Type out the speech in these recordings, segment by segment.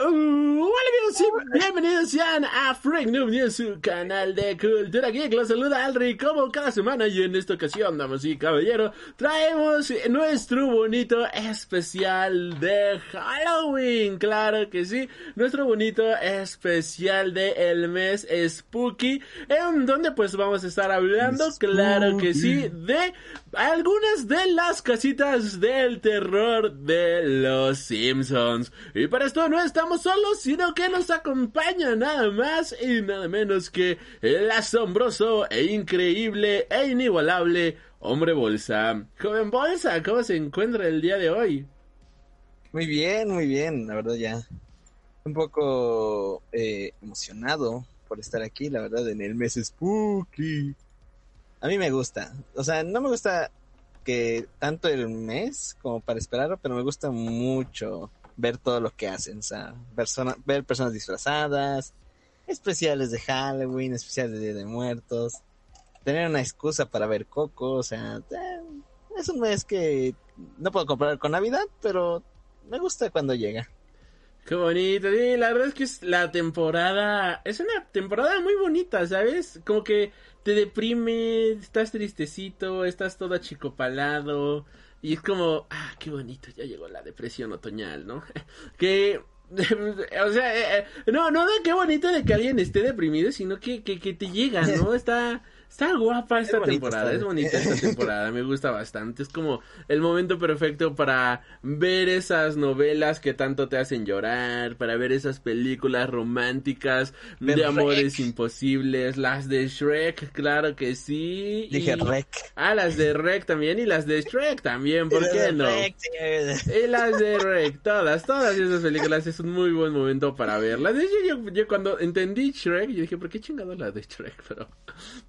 Uh, hola amigos y bienvenidos sean a Freak Noob News, su canal de cultura geek. Los saluda Alri como cada semana y en esta ocasión, damas y caballeros, traemos nuestro bonito especial de Halloween. Claro que sí, nuestro bonito especial de el mes Spooky, en donde pues vamos a estar hablando, claro que sí, de algunas de las casitas del terror de los Simpsons. Y para esto no estamos solos, sino que nos acompaña nada más y nada menos que el asombroso e increíble e inigualable hombre bolsa. Joven bolsa, ¿cómo se encuentra el día de hoy? Muy bien, muy bien, la verdad ya. Un poco eh, emocionado por estar aquí, la verdad, en el mes spooky. A mí me gusta, o sea, no me gusta que tanto el mes como para esperarlo, pero me gusta mucho ver todo lo que hacen, o sea, ver personas disfrazadas, especiales de Halloween, especiales de Día de Muertos, tener una excusa para ver Coco, o sea, eh, es un mes que no puedo comparar con Navidad, pero me gusta cuando llega. Qué bonito, la verdad es que es la temporada, es una temporada muy bonita, ¿sabes? Como que te deprime, estás tristecito, estás todo achicopalado, y es como, ah, qué bonito, ya llegó la depresión otoñal, ¿no? que, o sea, eh, no, no de qué bonito de que alguien esté deprimido, sino que, que, que te llega, ¿no? Está, Está guapa esta temporada, es bonita esta temporada, me gusta bastante. Es como el momento perfecto para ver esas novelas que tanto te hacen llorar, para ver esas películas románticas de amores imposibles, las de Shrek, claro que sí. Dije Rek. Ah, las de Rek también y las de Shrek también, ¿por qué no? y las de Rek, todas, todas esas películas es un muy buen momento para verlas. De hecho, yo, cuando entendí Shrek, yo dije, ¿por qué chingado la de Shrek? Pero,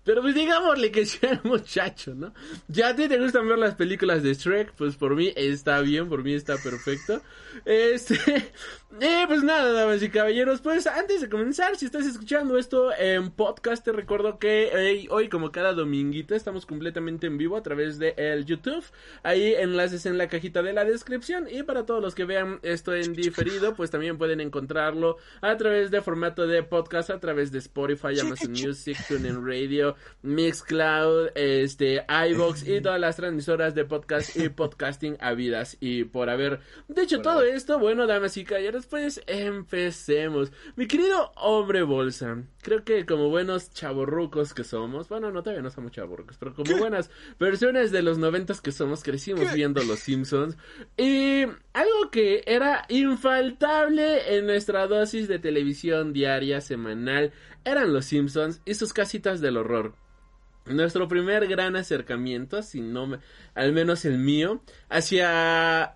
pero pues digámosle que sea el muchacho, ¿no? Ya a ti te gustan ver las películas de Shrek, pues por mí está bien, por mí está perfecto. Este, eh, pues nada, damas y caballeros, pues antes de comenzar, si estás escuchando esto en podcast, te recuerdo que hoy, como cada dominguito, estamos completamente en vivo a través de el YouTube. Ahí enlaces en la cajita de la descripción. Y para todos los que vean esto en diferido, pues también pueden encontrarlo a través de formato de podcast, a través de Spotify, Amazon Music, TuneIn Radio, Mixcloud, este, iBox y todas las transmisoras de podcast y podcasting habidas y por haber. De hecho, todo esto, bueno, damas y caballeros, pues empecemos. Mi querido hombre bolsa, creo que como buenos chaborrucos que somos, bueno, no todavía no somos chaborrucos, pero como buenas versiones de los noventas que somos, crecimos viendo Los Simpsons. Y algo que era infaltable en nuestra dosis de televisión diaria, semanal, eran Los Simpsons y sus casitas del horror. Nuestro primer gran acercamiento, si no al menos el mío, hacia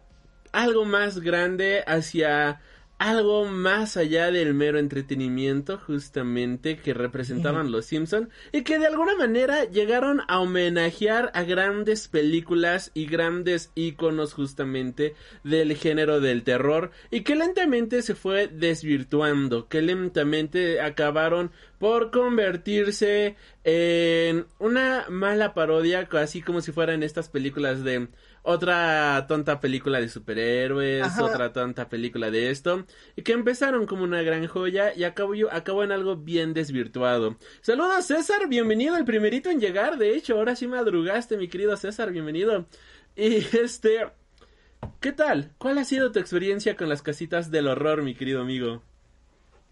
algo más grande, hacia algo más allá del mero entretenimiento justamente que representaban los Simpson y que de alguna manera llegaron a homenajear a grandes películas y grandes íconos justamente del género del terror y que lentamente se fue desvirtuando, que lentamente acabaron por convertirse en una mala parodia, así como si fueran estas películas de otra tonta película de superhéroes, otra tonta película de esto, y que empezaron como una gran joya y acabó, acabó en algo bien desvirtuado. Saludos César, bienvenido, el primerito en llegar, de hecho, ahora sí madrugaste, mi querido César, bienvenido. Y este, ¿qué tal? ¿Cuál ha sido tu experiencia con las casitas del horror, mi querido amigo?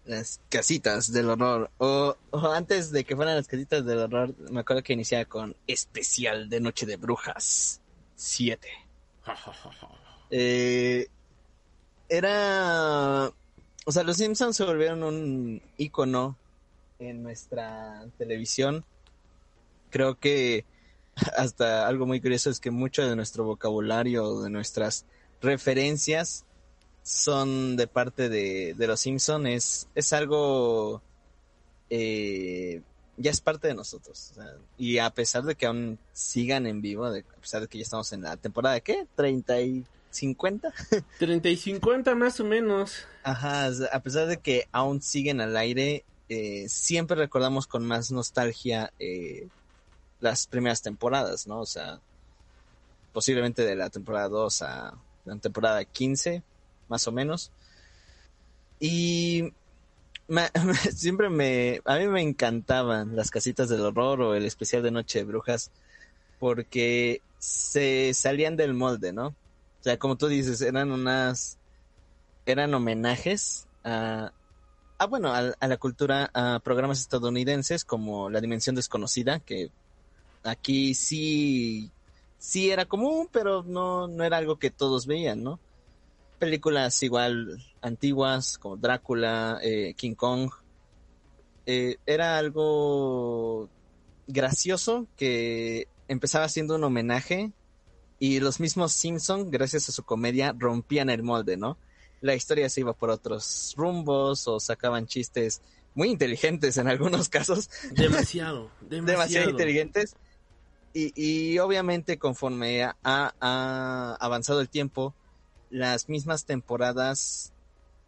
Las casitas del horror. O, antes de que fueran las casitas del horror, me acuerdo que iniciaba con especial de Noche de Brujas 7. eh, era. O sea, los Simpsons se volvieron un icono en nuestra televisión. Creo que hasta algo muy curioso es que mucho de nuestro vocabulario, de nuestras referencias, son de parte de, de los Simpsons. Es, es algo eh, ya es parte de nosotros. y a pesar de que aún sigan en vivo, a pesar de que ya estamos en la temporada, ¿qué? ¿30 y 50? 30 y 50 más o menos. Ajá, a pesar de que aún siguen al aire, eh, siempre recordamos con más nostalgia eh, las primeras temporadas, ¿no? O sea, posiblemente de la temporada 2 a la temporada 15, más o menos. Y siempre me, a mí me encantaban las casitas del horror o el especial de Noche de Brujas porque se salían del molde, ¿no? O sea, como tú dices, eran unas, eran homenajes a, a bueno, a, la cultura, a programas estadounidenses como La Dimensión Desconocida, que aquí sí, sí era común, pero no, no era algo que todos veían, ¿no? Películas igual antiguas como Drácula, eh, King Kong, eh, era algo gracioso que empezaba siendo un homenaje y los mismos Simpson, gracias a su comedia, rompían el molde, ¿no? La historia se iba por otros rumbos o sacaban chistes muy inteligentes en algunos casos. Demasiado, demasiado. inteligentes. Y, y, obviamente conforme ha avanzado el tiempo, las mismas temporadas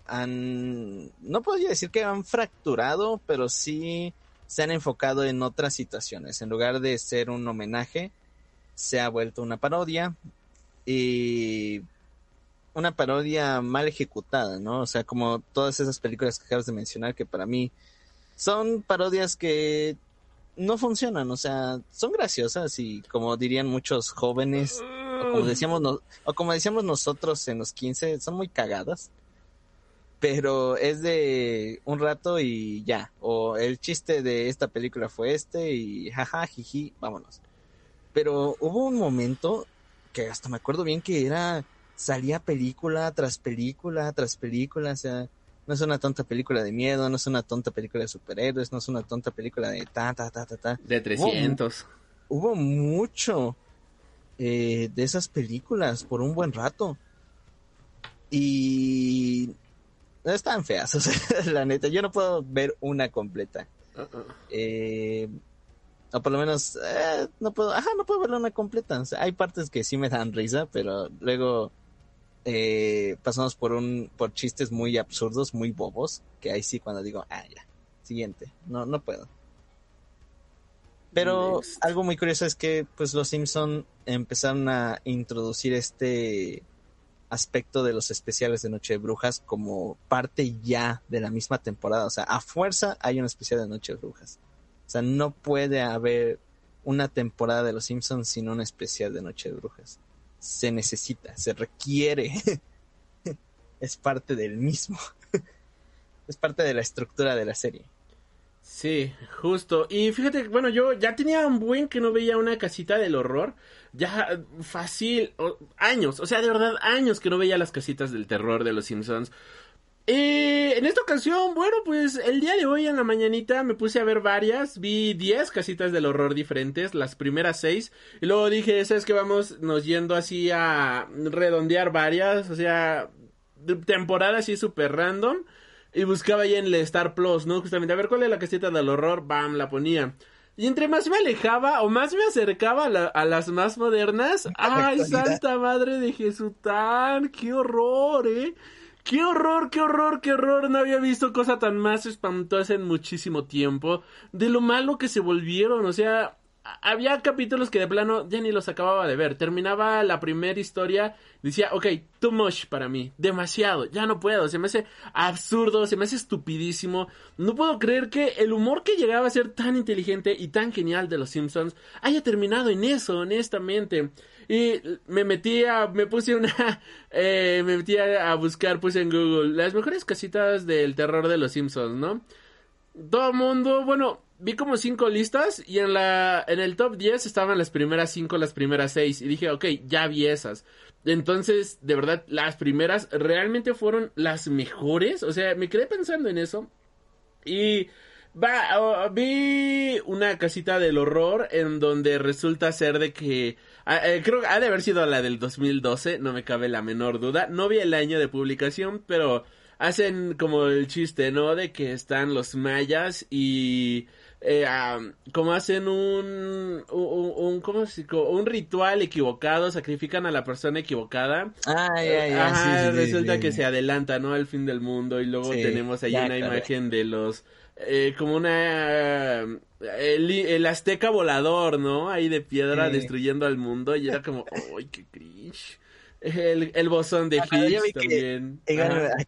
han, no podría decir que han fracturado, pero sí se han enfocado en otras situaciones. En lugar de ser un homenaje, se ha vuelto una parodia y una parodia mal ejecutada, ¿no? O sea, como todas esas películas que acabas de mencionar que para mí son parodias que no funcionan, o sea, son graciosas y como dirían muchos jóvenes, o como decíamos, o como decíamos nosotros en los 15, son muy cagadas. Pero es de un rato y ya. O el chiste de esta película fue este y jaja, jiji, vámonos. Pero hubo un momento que hasta me acuerdo bien que era, salía película tras película tras película, o sea, no es una tonta película de miedo, no es una tonta película de superhéroes, no es una tonta película de ta, ta, ta, ta, ta. De 300. hubo mucho eh, de esas películas por un buen rato. Y están feas, la neta. Yo no puedo ver una completa. Eh, o por lo menos, eh, no puedo, ajá, no puedo ver una completa. hay partes que sí me dan risa, pero luego pasamos por un, por chistes muy absurdos, muy bobos, que ahí sí cuando digo, ah, ya, siguiente, no, no puedo. Pero algo muy curioso es que pues los Simpson empezaron a introducir este aspecto de los especiales de Noche de Brujas como parte ya de la misma temporada. O sea, a fuerza hay un especial de Noche de Brujas. O sea, no puede haber una temporada de los Simpsons sin un especial de Noche de Brujas. Se necesita, se requiere. es parte del mismo. es parte de la estructura de la serie. Sí, justo. Y fíjate, bueno, yo ya tenía un buen que no veía una casita del horror. Ya fácil, años, o sea, de verdad, años que no veía las casitas del terror de los Simpsons. Y en esta ocasión, bueno, pues el día de hoy en la mañanita me puse a ver varias, vi 10 casitas del horror diferentes, las primeras 6, y luego dije, ¿sabes que Vamos nos yendo así a redondear varias, o sea, temporada así súper random. Y buscaba ahí en el Star Plus, ¿no? Justamente, a ver cuál es la caseta del horror, bam, la ponía. Y entre más me alejaba o más me acercaba a, las más modernas, ¡ay, santa madre de Jesután! ¡Qué horror, eh! ¡Qué horror, qué horror, qué horror! No había visto cosa tan más espantosa en muchísimo tiempo. De lo malo que se volvieron, o sea, había capítulos que de plano ya ni los acababa de ver. Terminaba la primera historia, decía, ok, too much para mí, demasiado, ya no puedo, se me hace absurdo, se me hace estupidísimo. No puedo creer que el humor que llegaba a ser tan inteligente y tan genial de los Simpsons haya terminado en eso, honestamente. Y me metí a, me puse una, eh, me metí a, buscar, puse en Google, las mejores casitas del terror de los Simpsons, ¿no? Todo mundo, bueno, vi como cinco listas y en la en el top 10 estaban las primeras cinco, las primeras seis y dije, ok, ya vi esas. Entonces, de verdad, las primeras realmente fueron las mejores, o sea, me quedé pensando en eso y va, vi una casita del horror en donde resulta ser de que eh, creo que ha de haber sido la del 2012, no me cabe la menor duda. No vi el año de publicación, pero hacen como el chiste, ¿no? De que están los mayas y eh, como hacen un, un, ¿cómo un ritual equivocado, sacrifican a la persona equivocada. Ah, ya, ya. resulta que se adelanta, ¿no? Al fin del mundo y luego tenemos ahí una imagen de los, eh, como una, el, azteca volador, ¿no? Ahí de piedra destruyendo al mundo y era como, ¡ay, qué cringe! El, el bozón de Higgs también.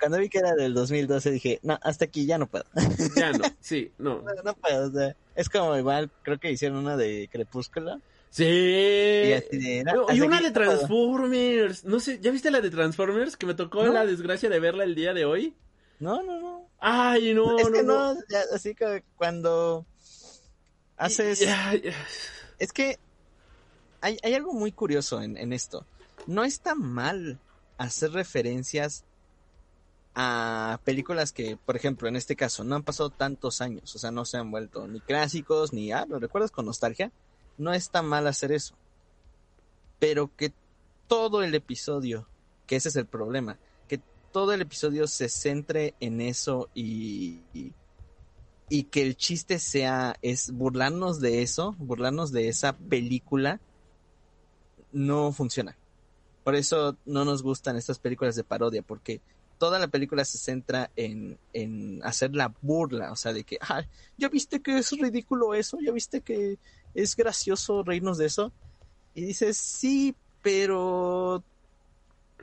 cuando vi que era del 2012 dije, no, hasta aquí ya no puedo. Ya no, sí, no. no, puedo, o sea, es como igual, creo que hicieron una de Crepúsculo. Sí. Y, una de Transformers. No sé, ¿ya viste la de Transformers? Que me tocó la desgracia de verla el día de hoy. No, no, no. Ay, no, es que no. así que cuando haces... Es que hay, hay algo muy curioso en, en esto no está mal hacer referencias a películas que, por ejemplo, en este caso, no han pasado tantos años, o sea, no se han vuelto ni clásicos, ni, ah, ¿lo recuerdas con nostalgia? No está mal hacer eso. Pero que todo el episodio, que ese es el problema, que todo el episodio se centre en eso y, y, y que el chiste sea, es burlarnos de eso, burlarnos de esa película, no funciona. Por eso no nos gustan estas películas de parodia, porque toda la película se centra en, en hacer la burla, o sea, de que, ah, ya viste que es ridículo eso, ya viste que es gracioso reírnos de eso. Y dices, sí, pero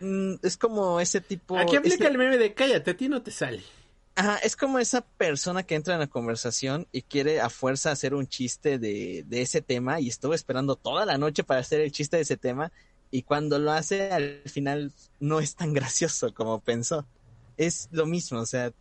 mm, es como ese tipo... Aquí aplica el meme de cállate, a ti no te sale. Ajá, es como esa persona que entra en la conversación y quiere a fuerza hacer un chiste de, de ese tema y estuvo esperando toda la noche para hacer el chiste de ese tema y cuando lo hace al final no es tan gracioso como pensó. Es lo mismo, o sea,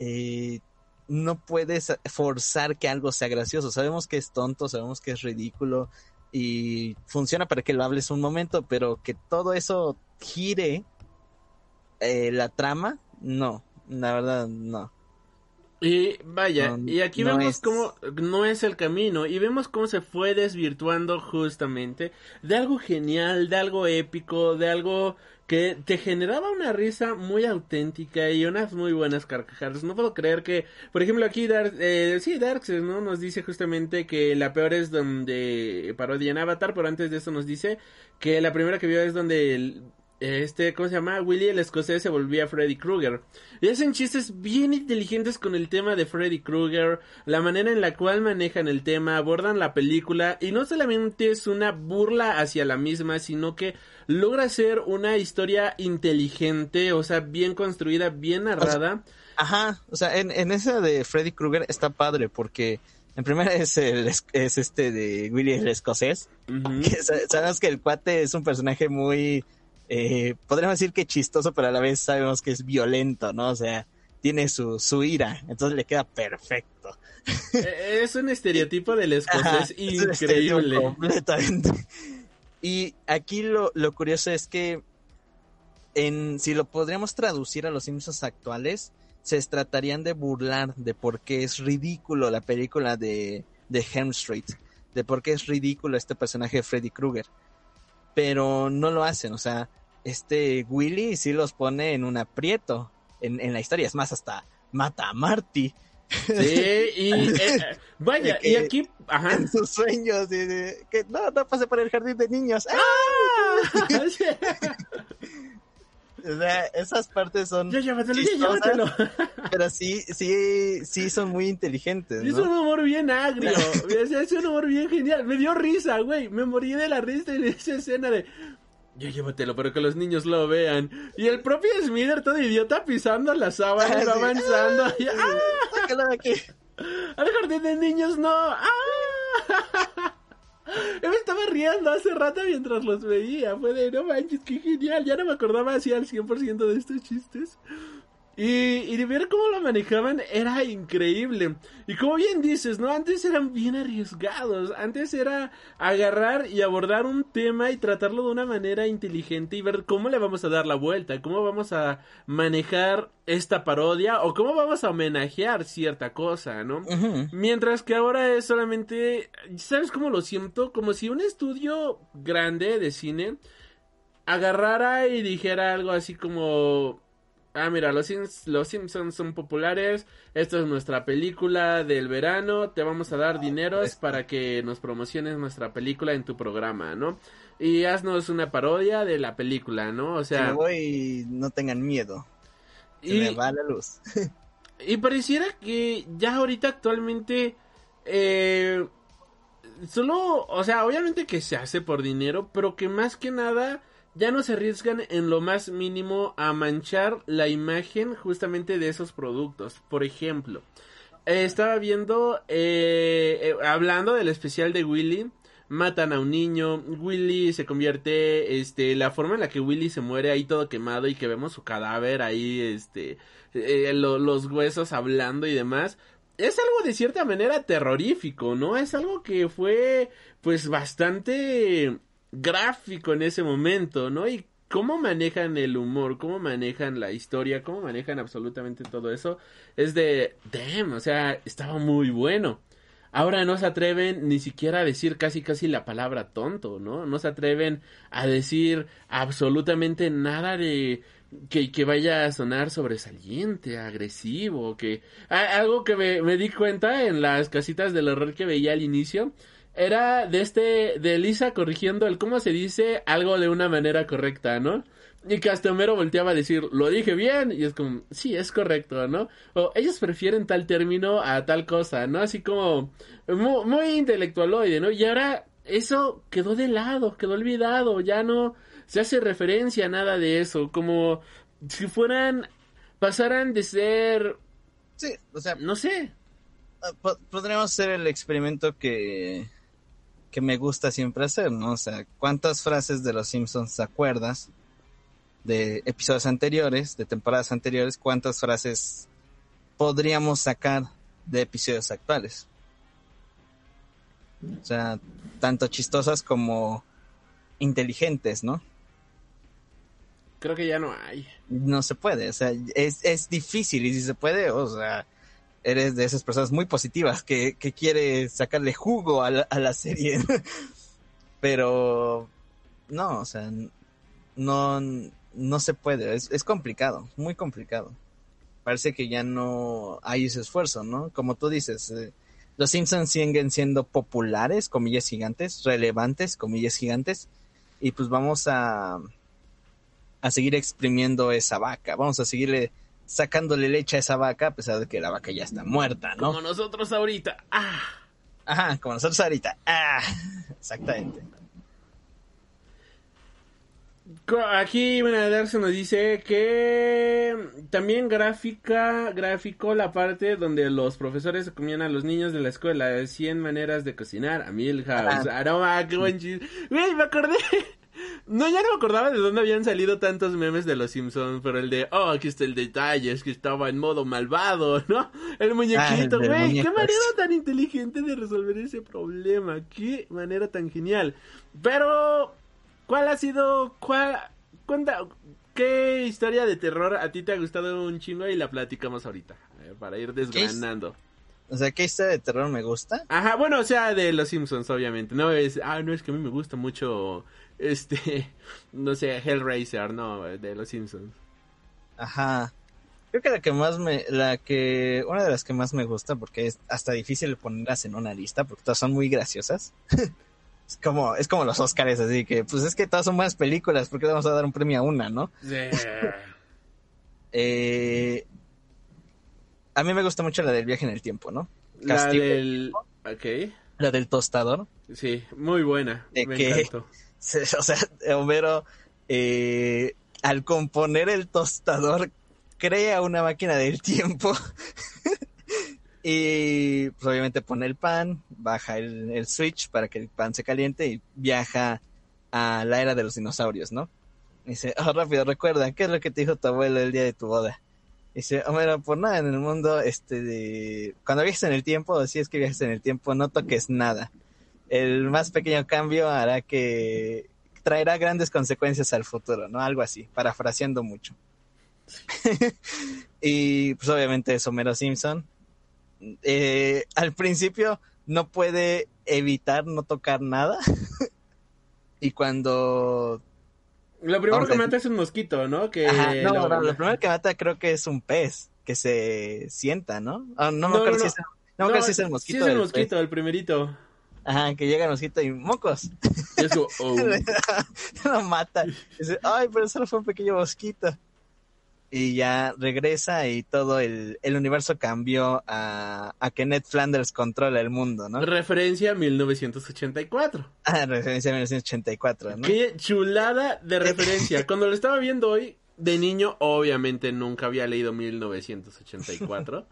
eh, no puedes forzar que algo sea gracioso. Sabemos que es tonto, sabemos que es ridículo y funciona para que lo hables un momento, pero que todo eso gire eh, la trama, no, la verdad no. Y vaya, y aquí vemos cómo no es el camino y vemos cómo se fue desvirtuando justamente de algo genial, de algo épico, de algo que te generaba una risa muy auténtica y unas muy buenas carcajadas. No puedo creer que, por ejemplo, aquí Dark, eh, sí, Darkseid, ¿no? Nos dice justamente que la peor es donde parodian Avatar, pero antes de eso nos dice que la primera que vio es donde el, este, ¿cómo se llama? Willy el escocés se volvía Freddy Krueger. Y hacen chistes bien inteligentes con el tema de Freddy Krueger, la manera en la cual manejan el tema, abordan la película y no solamente es una burla hacia la misma, sino que logra ser una historia inteligente, o sea, bien construida, bien narrada. ajá, o sea, en, en esa de Freddy Krueger está padre porque en primera es, el, es este de Willy el escocés. sabemos que el cuate es un personaje muy eh, podríamos decir que chistoso, pero a la vez sabemos que es violento, ¿no? O sea, tiene su, su ira, entonces le queda perfecto. Eh, es un estereotipo del escocés increíble. Completamente. Y aquí lo, lo curioso es que en, si lo podríamos traducir a los Simpsons actuales, se tratarían de burlar de por qué es ridículo la película de, de Street, de por qué es ridículo este personaje de Freddy Krueger pero no lo hacen, o sea, este Willy sí los pone en un aprieto en, en la historia, es más, hasta mata a Marty. Sí, y eh, vaya, y aquí, ajá. En sus sueños, que no, no pase por el jardín de niños. ¡Ah! O sea, esas partes son. Ya llévatelo, ya llévatelo. Pero sí, sí, sí son muy inteligentes. ¿no? Es un humor bien agrio. es un humor bien genial. Me dio risa, güey. Me morí de la risa en esa escena de. Ya llévatelo, pero que los niños lo vean. Y el propio Smither, todo idiota, pisando la sábana y va avanzando. ¡Ah! aquí. Al jardín de niños no. ¡Ah! Yo me estaba riendo hace rato mientras los veía. Fue de, no manches, qué genial. Ya no me acordaba así al 100% de estos chistes. Y, y de ver cómo lo manejaban era increíble. Y como bien dices, ¿no? Antes eran bien arriesgados. Antes era agarrar y abordar un tema y tratarlo de una manera inteligente y ver cómo le vamos a dar la vuelta, cómo vamos a manejar esta parodia o cómo vamos a homenajear cierta cosa, ¿no? Mientras que ahora es solamente, ¿sabes cómo lo siento? Como si un estudio grande de cine agarrara y dijera algo así como ah, mira, los, los Simpsons son populares, esto es nuestra película del verano, te vamos a dar dineros para que nos promociones nuestra película en tu programa, ¿no? Y haznos una parodia de la película, ¿no? O sea... me voy, no tengan miedo. y... me va la luz. y pareciera que ya ahorita actualmente... Eh, solo, o sea, obviamente que se hace por dinero, pero que más que nada ya no se arriesgan en lo más mínimo a manchar la imagen justamente de esos productos. Por ejemplo, eh, estaba viendo, eh, eh, hablando del especial de Willy, matan a un niño, Willy se convierte, este, la forma en la que Willy se muere ahí todo quemado y que vemos su cadáver ahí, este, los huesos hablando y demás, es algo de cierta manera terrorífico, ¿no? Es algo que fue, pues, bastante gráfico en ese momento, ¿no? Y cómo manejan el humor, cómo manejan la historia, cómo manejan absolutamente todo eso, es de, damn, o sea, estaba muy bueno. Ahora no se atreven ni siquiera a decir casi casi la palabra tonto, ¿no? No se atreven a decir absolutamente nada de que, que vaya a sonar sobresaliente, agresivo, que... algo que me, me di cuenta en las casitas del horror que veía al inicio, era de este, de Lisa corrigiendo el cómo se dice algo de una manera correcta, ¿no? Y Castomero volteaba a decir, lo dije bien, y es como, sí, es correcto, ¿no? O ellos prefieren tal término a tal cosa, ¿no? Así como, muy, muy intelectualoide, ¿no? Y ahora eso quedó de lado, quedó olvidado, ya no se hace referencia a nada de eso, como si fueran, pasaran de ser... Sí, o sea... No sé. Ah, podríamos hacer el experimento que que me gusta siempre hacer, ¿no? O sea, ¿cuántas frases de los Simpsons te acuerdas de episodios anteriores, de temporadas anteriores? ¿Cuántas frases podríamos sacar de episodios actuales? O sea, tanto chistosas como inteligentes, ¿no? Creo que ya no hay. No se puede, o sea, es, es difícil y si se puede, o sea, eres de esas personas muy positivas que, que quiere sacarle jugo a la, a la serie. Pero no, o sea, no, no se puede, es, es complicado, muy complicado. Parece que ya no hay ese esfuerzo, ¿no? Como tú dices, eh, los Simpsons siguen siendo populares, comillas gigantes, relevantes, comillas gigantes, y pues vamos a, a seguir exprimiendo esa vaca, vamos a seguirle sacándole leche a esa vaca, a pesar de que la vaca ya está muerta, ¿no? Como nosotros ahorita. Ah. Ajá, como nosotros ahorita. Ah. Exactamente. Aquí Darcy nos dice que también gráfica, gráfico la parte donde los profesores comían a los niños de la escuela, 100 maneras de cocinar, a Milhouse, aroma, qué buen chiste. me acordé no, ya no me acordaba de dónde habían salido tantos memes de los Simpsons, pero el de, oh, aquí está el detalle, es que estaba en modo malvado, ¿no? El muñequito, ah, güey, qué manera tan inteligente de resolver ese problema, qué manera tan genial. Pero, ¿cuál ha sido, cuál, cuenta, qué historia de terror a ti te ha gustado un chingo y la platicamos ahorita, para ir desgranando? O sea, ¿qué historia de terror me gusta? Ajá, bueno, o sea, de los Simpsons, obviamente. No es, ah, no es que a mí me gusta mucho este, no sé, Hellraiser, no, de los Simpsons. Ajá. Creo que la que más me, la que, una de las que más me gusta, porque es hasta difícil ponerlas en una lista, porque todas son muy graciosas. es como, es como los Oscars, así que, pues es que todas son buenas películas, porque le vamos a dar un premio a una, ¿no? eh, a mí me gusta mucho la del viaje en el tiempo, ¿no? La del, La del tostador. Sí, muy buena. me encantó o sea, Homero, eh, al componer el tostador, crea una máquina del tiempo. y pues, obviamente pone el pan, baja el, switch para que el pan se caliente y viaja a la era de los dinosaurios, ¿no? dice, oh, rápido, recuerda, ¿qué es lo que te dijo tu abuelo el día de tu boda? dice, Homero, por nada en el mundo, este, de... cuando viajes en el tiempo, si es que viajes en el tiempo, no toques nada el más pequeño cambio hará que traerá grandes consecuencias al futuro, ¿no? Algo así, parafraseando mucho. y pues obviamente es Homero Simpson. Eh, al principio no puede evitar no tocar nada. y cuando Lo primero que mata es un mosquito, ¿no? Que no, lo... lo primero que mata creo que es un pez que se sienta, ¿no? Ah, no, me acuerdo si es, no, si es el mosquito. Sí es el mosquito, el primerito. Ajá, que llega mosquito y mocos. Y eso, oh. lo mata. dice, ay, pero solo fue un pequeño mosquito. Y ya regresa y todo el, el universo cambió a, a, que Ned Flanders controla el mundo, ¿no? Referencia a 1984. Ah, referencia a 1984, ¿no? Qué chulada de referencia. Cuando lo estaba viendo hoy, de niño, obviamente nunca había leído 1984.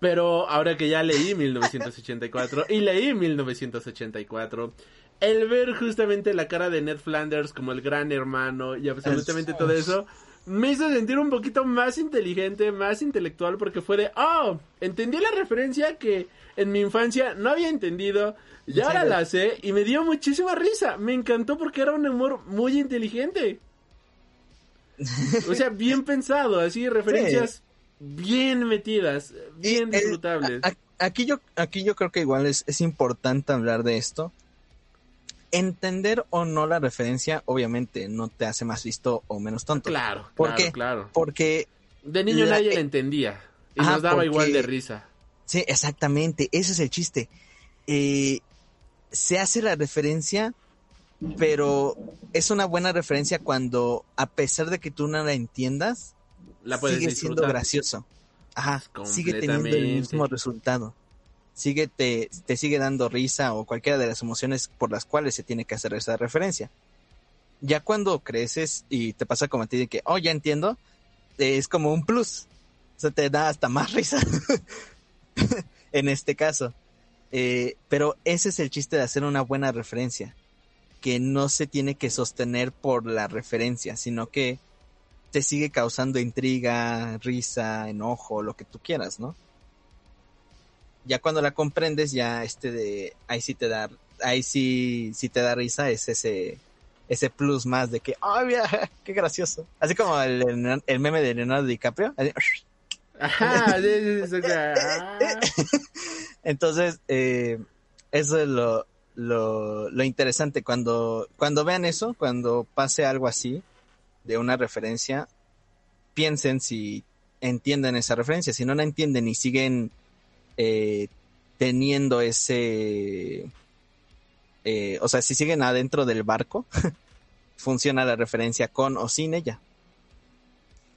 Pero ahora que ya leí 1984 y leí 1984, el ver justamente la cara de Ned Flanders como el gran hermano y absolutamente todo eso me hizo sentir un poquito más inteligente, más intelectual, porque fue de, oh, entendí la referencia que en mi infancia no había entendido, y ahora la sé, y me dio muchísima risa. Me encantó porque era un humor muy inteligente. O sea, bien pensado, así, referencias bien metidas, bien disfrutables. aquí, yo, aquí yo creo que igual es, es importante hablar de esto. Entender o no la referencia, obviamente, no te hace más listo o menos tonto. Claro, porque, claro, Porque... De niño nadie la entendía. Y nos daba igual de risa. Sí, exactamente. Ese es el chiste. Eh, se hace la referencia pero es una buena referencia cuando, a pesar de que tú no la entiendas, la sigue siendo gracioso. Ajá, sigue teniendo el mismo resultado. Sigue, te, te sigue dando risa o cualquiera de las emociones por las cuales se tiene que hacer esa referencia. Ya cuando creces y te pasa como a ti de que, oh, ya entiendo, es como un plus. O sea, te da hasta más risa. en este caso. Eh, pero ese es el chiste de hacer una buena referencia que no se tiene que sostener por la referencia, sino que te sigue causando intriga, risa, enojo, lo que tú quieras, ¿no? Ya cuando la comprendes, ya este de ahí sí te da, ahí sí, sí te da risa, es ese, ese plus más de que, ¡ay, mira, qué gracioso! Así como el, el meme de Leonardo DiCaprio. Entonces, eh, eso es lo, lo, lo interesante cuando, cuando vean eso, cuando pase algo así, de una referencia, piensen si entienden esa referencia, si no la entienden y siguen eh, teniendo ese, eh, o sea, si siguen adentro del barco, funciona la referencia con o sin ella.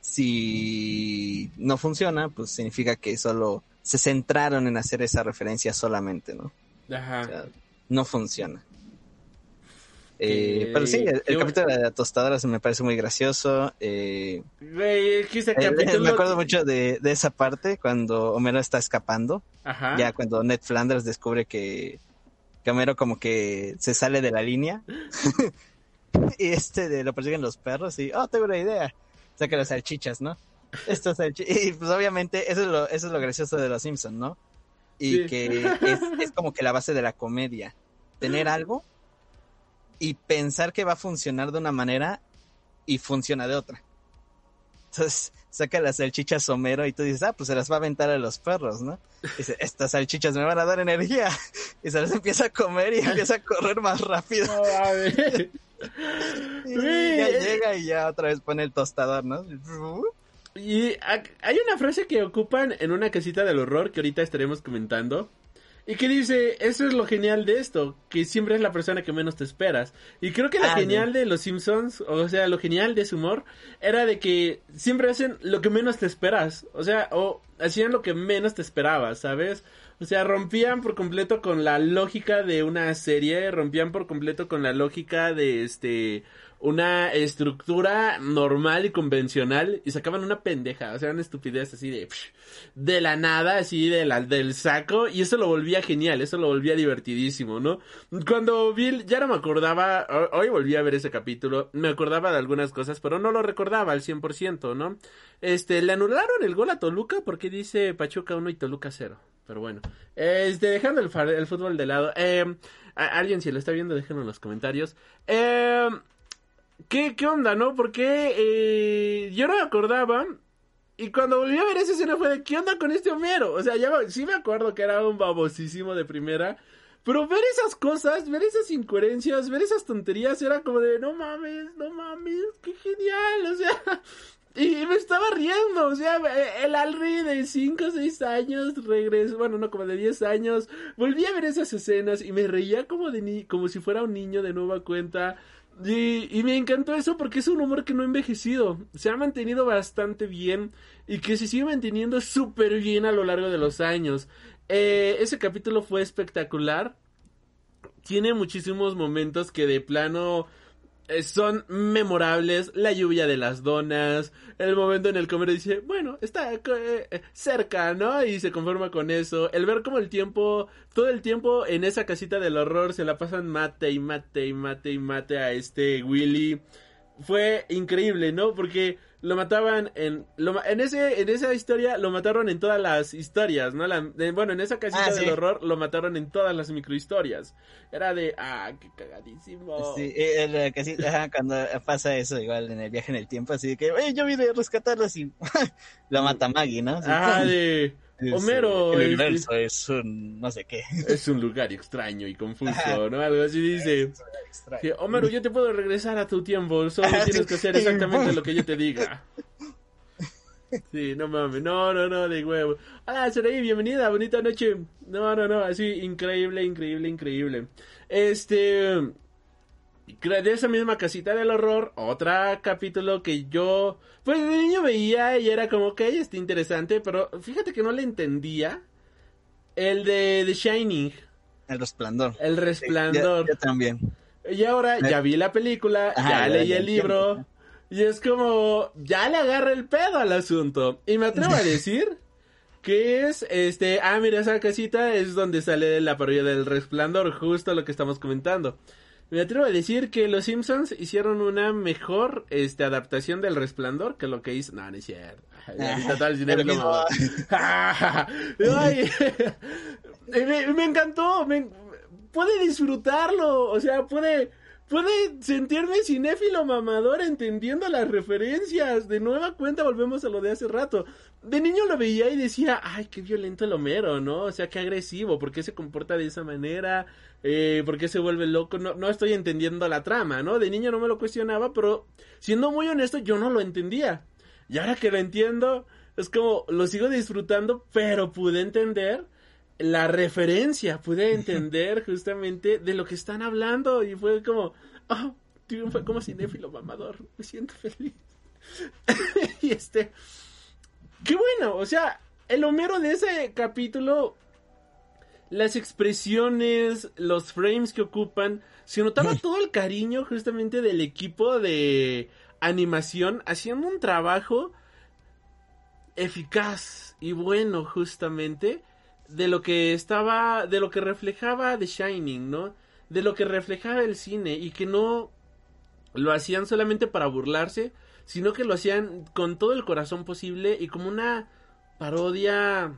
Si no funciona, pues significa que solo se centraron en hacer esa referencia solamente, ¿no? Ajá no funciona. Eh, pero sí, el, capítulo de la tostadora se me parece muy gracioso. Eh, eh me acuerdo mucho de, esa parte cuando Homero está escapando. Ya cuando Ned Flanders descubre que, que Homero como que se sale de la línea. y este de, lo persiguen los perros y, oh, tengo una idea. Saca las salchichas, ¿no? Esto y pues obviamente eso es lo, eso es lo gracioso de los Simpsons, ¿no? y que es, como que la base de la comedia. Tener algo y pensar que va a funcionar de una manera y funciona de otra. Entonces saca las salchichas somero y tú dices, ah, pues se las va a aventar a los perros, ¿no? dice, estas salchichas me van a dar energía. Y se las empieza a comer y empieza a correr más rápido. y ya llega y ya otra vez pone el tostador, ¿no? Y hay una frase que ocupan en una casita del horror que ahorita estaremos comentando. Y que dice, eso es lo genial de esto, que siempre es la persona que menos te esperas. Y creo que lo ah, genial de los Simpsons, o sea, lo genial de su humor, era de que siempre hacen lo que menos te esperas. O sea, o hacían lo que menos te esperabas, ¿sabes? O sea, rompían por completo con la lógica de una serie, rompían por completo con la lógica de este una estructura normal y convencional y sacaban una pendeja, o sea, una estupidez así de de la nada, así de la, del saco y eso lo volvía genial, eso lo volvía divertidísimo, ¿no? Cuando vi, ya no me acordaba, hoy volví a ver ese capítulo, me acordaba de algunas cosas, pero no lo recordaba al 100%, ¿no? Este, le anularon el gol a Toluca porque dice Pachuca 1 y Toluca 0. Pero bueno, este, dejando el, el fútbol de lado, eh, alguien si lo está viendo, déjenlo en los comentarios. Eh, ¿qué, ¿qué onda, no? Porque eh, yo no me acordaba. Y cuando volví a ver esa escena fue de, ¿qué onda con este Homero? O sea, ya sí me acuerdo que era un babosísimo de primera. Pero ver esas cosas, ver esas incoherencias, ver esas tonterías, era como de, no mames, no mames, qué genial, o sea, y me estaba riendo, o sea, el Alri de 5 o 6 años regresó, bueno, no, como de 10 años, volví a ver esas escenas y me reía como de ni como si fuera un niño de nueva cuenta. Y, y, me encantó eso porque es un humor que no ha envejecido, se ha mantenido bastante bien y que se sigue manteniendo súper bien a lo largo de los años. Eh, ese capítulo fue espectacular, tiene muchísimos momentos que de plano son memorables. La lluvia de las donas, el momento en el que Homero dice, bueno, está eh, cerca, ¿no? Y se conforma con eso. El ver como el tiempo, todo el tiempo en esa casita del horror se la pasan mate y mate y mate y mate a este Willy. Fue increíble, ¿no? Porque lo mataban en lo, en ese en esa historia lo mataron en todas las historias no bueno en esa casita ah, del horror lo mataron en todas las microhistorias. Era de ah qué cagadísimo. Sí eh, cuando pasa eso igual en el viaje en el tiempo así de que yo vine a rescatarlos y lo mata Maggie no ah de Homero. El universo es un no sé qué. Es un lugar extraño y confuso, ¿no? Algo así dice. Homero, yo te puedo regresar a tu tiempo, solo tienes que hacer exactamente lo que yo te diga. Sí, no mames, no, no, no, de huevo. Hola, Saraí, bienvenida, bonita noche. No, no, no, así, increíble, increíble, increíble. Este, de esa misma casita del horror, otro capítulo que yo, pues de niño veía y era como, ok, está interesante, pero fíjate que no le entendía. El de The Shining. El resplandor. El resplandor. yo, también. Y ahora ya vi la película, ya leí el libro. Y es como, ya le agarra el pedo al asunto. Y me atrevo a decir que es, este, ah, mira, esa casita es donde sale la parodia del resplandor, justo lo que estamos comentando. Me atrevo a decir que los Simpsons hicieron una mejor este, adaptación del Resplandor que lo que hizo. No, no es cierto. me, encantó. puede disfrutarlo. O sea, puede puede sentirme cinéfilo mamador entendiendo las referencias. De nueva cuenta volvemos a lo de hace rato. De niño lo veía y decía, ay, qué violento el Homero, ¿no? O sea, qué agresivo, ¿por qué se comporta de esa manera? Eh, ¿Por qué se vuelve loco? No, no estoy entendiendo la trama, ¿no? De niño no me lo cuestionaba, pero siendo muy honesto, yo no lo entendía. Y ahora que lo entiendo, es como, lo sigo disfrutando, pero pude entender la referencia, pude entender justamente de lo que están hablando y fue como, oh, fue como cinéfilo mamador, me siento feliz. y este, qué bueno, o sea, el Homero de ese capítulo, las expresiones, los frames que ocupan, se notaba todo el cariño justamente del equipo de animación haciendo un trabajo eficaz y bueno justamente de lo que estaba, de lo que reflejaba The Shining, ¿no? De lo que reflejaba el cine y que no lo hacían solamente para burlarse, sino que lo hacían con todo el corazón posible y como una parodia,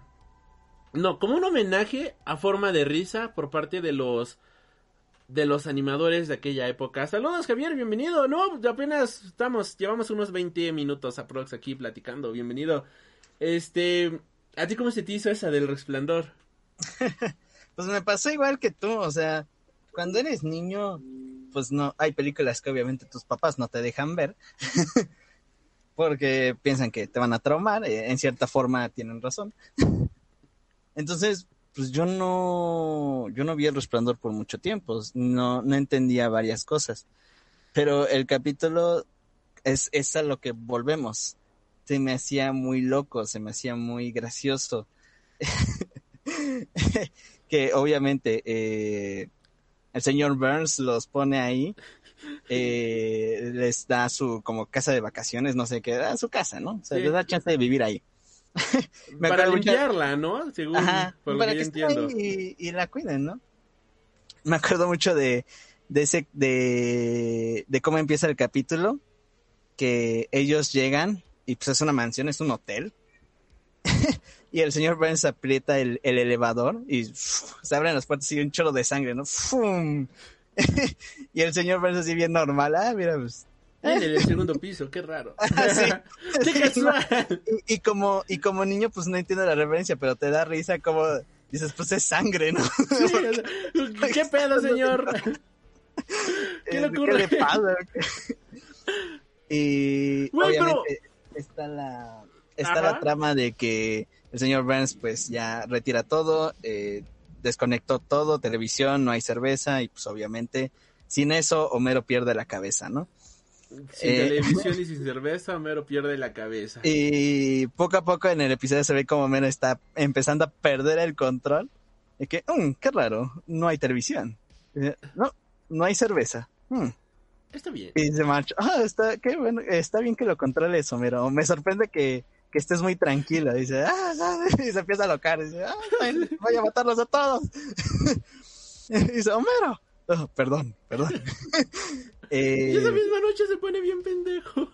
no, como un homenaje a forma de risa por parte de los de los animadores de aquella época. Saludos Javier, bienvenido. No, apenas estamos, llevamos unos 20 minutos aprox aquí platicando. Bienvenido. Este, ¿A ti cómo se te hizo esa del resplandor? pues me pasó igual que tú, o sea, cuando eres niño, pues no, hay películas que obviamente tus papás no te dejan ver, porque piensan que te van a traumar, eh, en cierta forma tienen razón. Entonces, pues yo no, yo no vi el resplandor por mucho tiempo, no, no entendía varias cosas, pero el capítulo es, es a lo que volvemos se me hacía muy loco, se me hacía muy gracioso. que obviamente eh, el señor Burns los pone ahí, eh, les da su como casa de vacaciones, no sé qué, da su casa, ¿no? O sea, les da chance de vivir ahí. para limpiarla, ¿no? Según para que, entiendo. Y, y, la cuiden, ¿no? Me acuerdo mucho de, de ese, de, de cómo empieza el capítulo, que ellos llegan y pues es una mansión, es un hotel. y el señor Burns aprieta el, elevador y se abren las puertas y un chorro de sangre, ¿no? y el señor Burns así bien normal, ah, mira, pues. En el segundo piso, qué raro. Ah, qué casual. Y, como, y como niño, pues no entiendo la referencia, pero te da risa como dices, pues es sangre, ¿no? ¿Qué pedo, señor? ¿Qué le ocurre? ¿Qué le pasa? y obviamente está la está la trama de que el señor Burns pues ya retira todo, eh, desconectó todo, televisión, no hay cerveza y pues obviamente sin eso Homero pierde la cabeza, ¿no? Sin eh, televisión y sin cerveza, Homero pierde la cabeza. Y poco a poco en el episodio se ve como Homero está empezando a perder el control. Y que, um, qué raro, no hay televisión. No, no hay cerveza. Hmm. Está bien. Y dice March, ah, está, qué bueno, está bien que lo controles, Homero. Me sorprende que, que estés muy tranquilo. Dice, ah, y se empieza a locar. Dice, ah, voy a matarlos a todos. y dice, Homero. Oh, perdón, perdón. y esa misma noche se pone bien pendejo.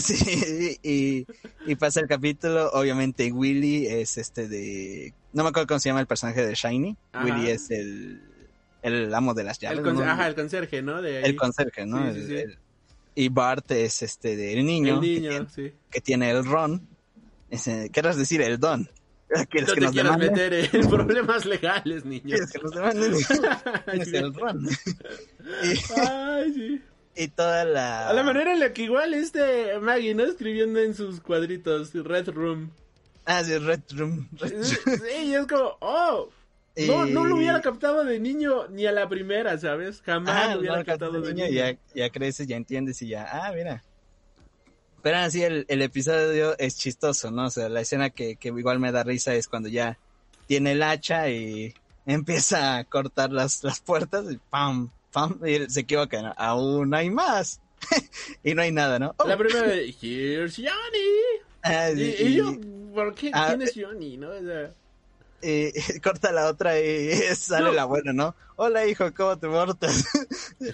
sí, y, y, pasa el capítulo. Obviamente, Willy es este de. No me acuerdo cómo se llama el personaje de Shiny. Willy es el, el amo de las llaves. El Ajá, el conserje, ¿no? El conserje, ¿no? y Bart es este del niño. El niño, que, tiene, que tiene el Ron. Ese, ¿Querrás decir el Don? ¿Quieres no que te nos quieras meter en problemas legales, niño. ¿Quieres que nos demanden? es el Ron. y, Ay, sí. Y toda la... A la manera en la que igual este Maggie, ¿no? Escribiendo en sus cuadritos, Red Room. Ah, sí, Red Room. Sí, y es como, oh, no, no lo hubiera captado de niño ni a la primera, ¿sabes? Jamás lo hubiera captado de niño. Ya, ya creces, ya entiendes y ya, ah, mira. Pero así el, el episodio es chistoso, ¿no? O sea, la escena que, que igual me da risa es cuando ya tiene el hacha y empieza a cortar las, las puertas y pam, pam, y se equivoca, ¿no? Aún hay más. y no hay nada, ¿no? La primera de Here's Johnny. Ah, y, yo, ¿por qué? Ah, ¿Quién es Johnny, no? O sea, y, corta la otra y sale la buena, ¿no? Hola hijo, ¿cómo te portas?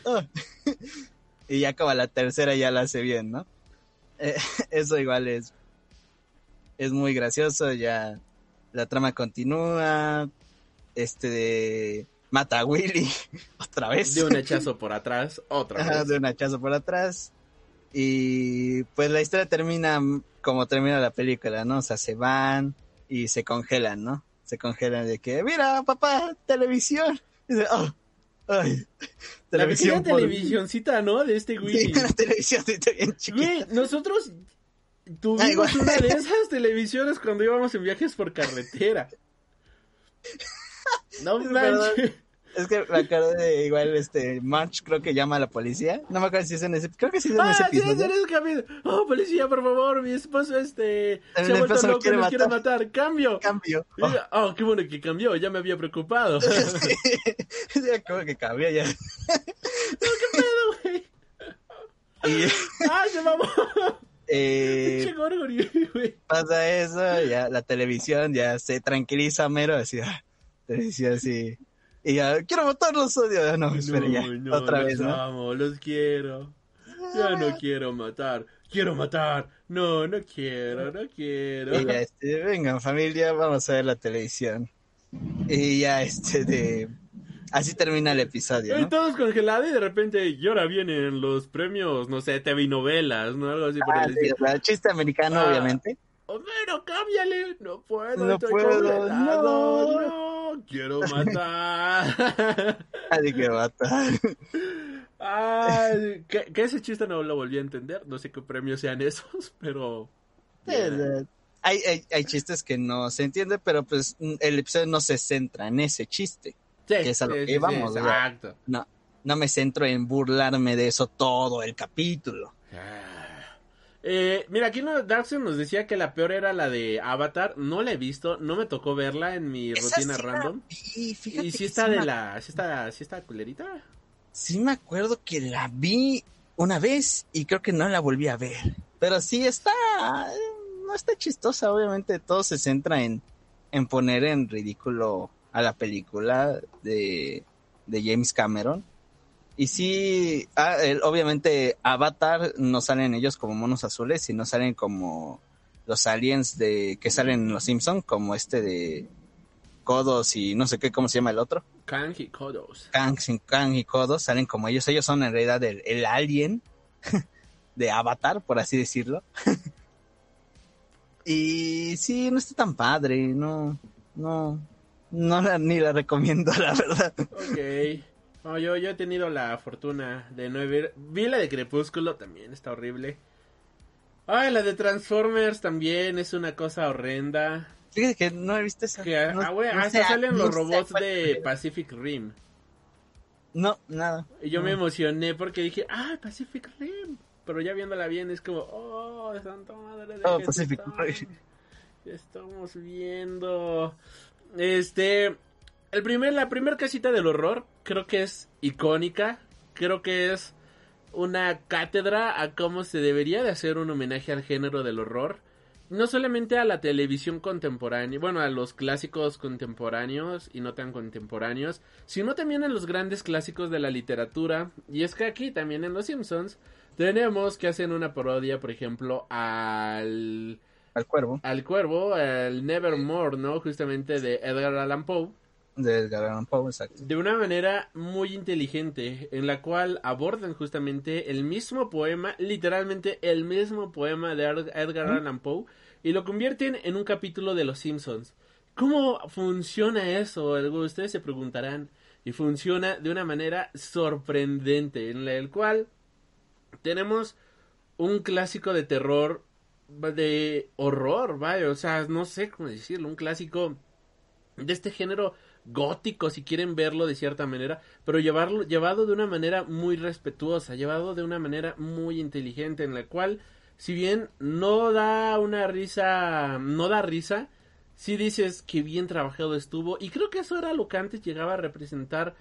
Oh. y ya como la tercera ya la hace bien, ¿no? Eh, eso igual es es muy gracioso, ya la trama continúa, este de mata a Willy otra vez. De un hachazo por atrás, otra vez. De un hachazo por atrás. Y pues la historia termina como termina la película, ¿no? O sea, se van y se congelan, ¿no? Se congelan de que, mira, papá, televisión. Y dice, oh, ay, televisión. La televisioncita, ¿no? De este güey. Sí, una televisión bien chiquita. Güey, nosotros tuvimos una de esas televisiones cuando íbamos en viajes por carretera. No manches. Es que me acuerdo de igual este March creo que llama a la policía. No me acuerdo si es en ese creo que sí es en ah, ese episodio. Sí, es en ese capítulo. Oh, policía, por favor, mi esposo este se ha vuelto loco, quiere, quiere matar. Cambio. Cambio. Oh. oh. qué bueno que cambió, ya me había preocupado. sí. como que cambió ya. no, qué pedo, güey. Y... ¡Ah, se mamó! Eh, pasa eso, ya la televisión ya se tranquiliza mero, así, ah, televisión así y ya, quiero matarlos, odio. No, espera, ya. Otra los vez, ¿no? amo, los quiero. Ya no quiero matar. Quiero matar. No, no quiero, no quiero. Y ya, este, vengan, familia, vamos a ver la televisión. Y ya, este, de. Así termina el episodio. ¿no? Todos congelados y de repente, y ahora vienen los premios, no sé, TV novelas, ¿no? Algo así por ah, el sí, chiste americano, ah, obviamente. Homero, cámbiale. No puedo, no puedo, no. no. Quiero matar. Ay, quiero matar. Ay, que, ese chiste no lo volví a entender. No sé qué premios sean esos, pero. Hay, hay, hay, chistes que no se entiende, pero pues el episodio no se centra en ese chiste. Sí, que es a lo que vamos. exacto. No, no me centro en burlarme de eso todo el capítulo. Ah. Eh, mira, aquí Darkseid nos decía que la peor era la de Avatar. No la he visto, no me tocó verla en mi rutina random. y si está de la. si está, si está culerita. Sí, me acuerdo que la vi una vez y creo que no la volví a ver. Pero sí está. No está chistosa, obviamente. Todo se centra en, en poner en ridículo a la película de, de James Cameron y sí, ah, obviamente Avatar no salen ellos como monos azules, sino salen como los aliens de que salen en Los Simpson, como este de Kodos y no sé qué, ¿cómo se llama el otro? Kang y Kodos. Kang, y Kodos salen como ellos. Ellos son en realidad el, el alien de Avatar, por así decirlo. y sí, no está tan padre, no, no, no la, ni la recomiendo, la verdad. Ok. Yo, yo he tenido la fortuna de no ver. Vi la de Crepúsculo, también está horrible. Ay, la de Transformers también es una cosa horrenda. Fíjate que no he visto esa. Que, ah, hasta salen los robots de Pacific Rim. No, nada. Y yo me emocioné porque dije, ah, Pacific Rim. Pero ya viéndola bien es como, oh, santa madre de oh, Pacific Rim. Estamos viendo. Este. El primer, la primera casita del horror creo que es icónica. Creo que es una cátedra a cómo se debería de hacer un homenaje al género del horror no solamente a la televisión contemporánea, bueno, a los clásicos contemporáneos y no tan contemporáneos, sino también a los grandes clásicos de la literatura. Y es que aquí también en Los Simpsons tenemos que hacen una parodia, por ejemplo, al... Al cuervo. Al cuervo, al Nevermore, ¿no? Justamente de Edgar Allan Poe. De Edgar Allan Poe, exacto. De una manera muy inteligente, en la cual abordan justamente el mismo poema, literalmente el mismo poema de Edgar Allan Poe, y lo convierten en un capítulo de Los Simpsons. ¿Cómo funciona eso? Ustedes se preguntarán. Y funciona de una manera sorprendente, en la cual tenemos un clásico de terror, de horror, vaya, o sea, no sé cómo decirlo, un clásico de este género gótico, si quieren verlo de cierta manera, pero llevarlo, llevado de una manera muy respetuosa, llevado de una manera muy inteligente, en la cual si bien no da una risa, no da risa, si dices que bien trabajado estuvo y creo que eso era lo que antes llegaba a representar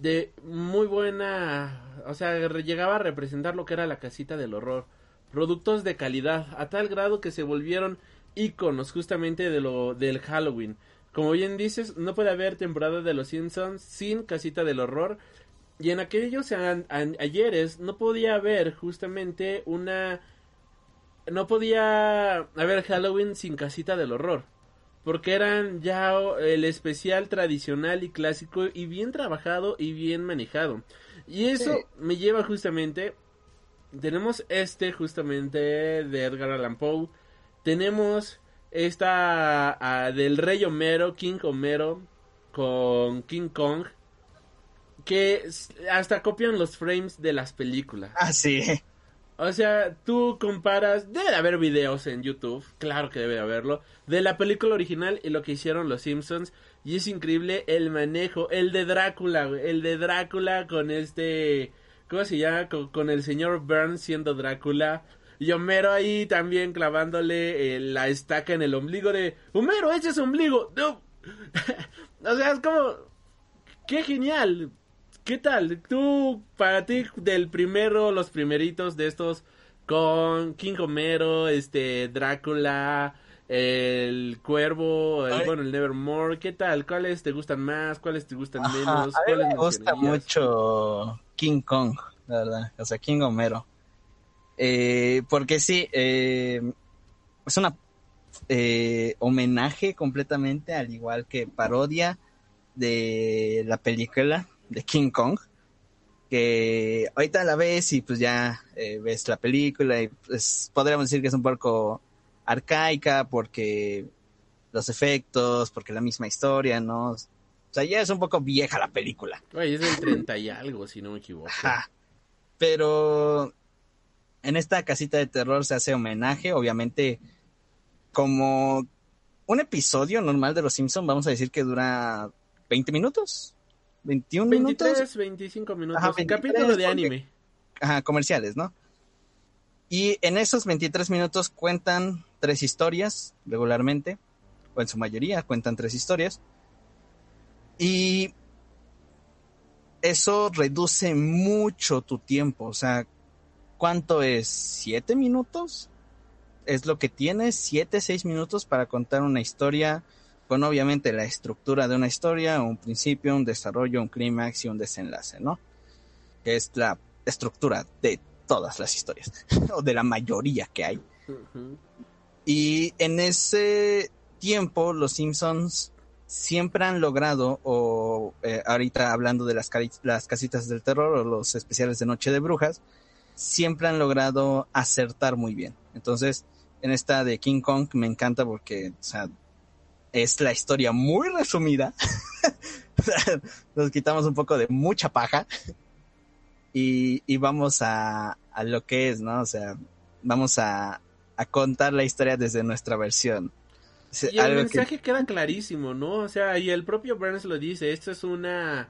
de muy buena, o sea, llegaba a representar lo que era la casita del horror, productos de calidad a tal grado que se volvieron iconos justamente de lo del Halloween. Como bien dices, no puede haber temporada de los Simpsons sin casita del horror. Y en aquellos ayeres no podía haber justamente una no podía haber Halloween sin casita del horror. Porque eran ya el especial tradicional y clásico y bien trabajado y bien manejado. Y eso me lleva justamente... Tenemos este justamente de Edgar Allan Poe. Tenemos esta ah, del Rey Homero, King Homero, con King Kong. Que hasta copian los frames de las películas. Ah, sí. O sea, tú comparas, debe de haber videos en YouTube, claro que debe de haberlo, de la película original y lo que hicieron los Simpsons. Y es increíble el manejo, el de Drácula, el de Drácula con este, ¿cómo se llama? Con, el señor Burns siendo Drácula. Y Homero ahí también clavándole eh, la estaca en el ombligo de, Homero, ese es ombligo. No. o sea, es como, qué genial. ¿Qué tal? Tú, para ti, del primero, los primeritos de estos, con King Homero, este, Drácula, el Cuervo, el, bueno, el Nevermore, ¿qué tal? ¿Cuáles te gustan más? ¿Cuáles te gustan menos? A mí me gusta mucho King Kong, la verdad, o sea, King Homero. Eh, porque sí, eh, es una eh, homenaje completamente, al igual que parodia de la película de King Kong, que ahorita la ves y pues ya eh, ves la película y pues podríamos decir que es un poco arcaica porque los efectos, porque la misma historia, ¿no? O sea, ya es un poco vieja la película. es del 30 y algo, si no me equivoco. Pero en esta casita de terror se hace homenaje, obviamente, como un episodio normal de Los Simpsons, vamos a decir que dura 20 minutos. 21 23, minutos. 25 minutos. Ajá, capítulo de anime. Ajá, comerciales, ¿no? Y en esos 23 minutos cuentan tres historias regularmente, o en su mayoría cuentan tres historias. Y eso reduce mucho tu tiempo. O sea, ¿cuánto es? ¿Siete minutos? Es lo que tienes, siete, seis minutos para contar una historia con obviamente la estructura de una historia, un principio, un desarrollo, un clímax y un desenlace, ¿no? Que es la estructura de todas las historias, o de la mayoría que hay. Y en ese tiempo, los Simpsons siempre han logrado, o eh, ahorita hablando de las, las casitas del terror o los especiales de Noche de Brujas, siempre han logrado acertar muy bien. Entonces, en esta de King Kong me encanta porque, o sea, es la historia muy resumida. Nos quitamos un poco de mucha paja y, y vamos a, a, lo que es, ¿no? O sea, vamos a, a contar la historia desde nuestra versión. Y el mensaje queda clarísimo, ¿no? O sea, y el propio Burns lo dice, esto es una...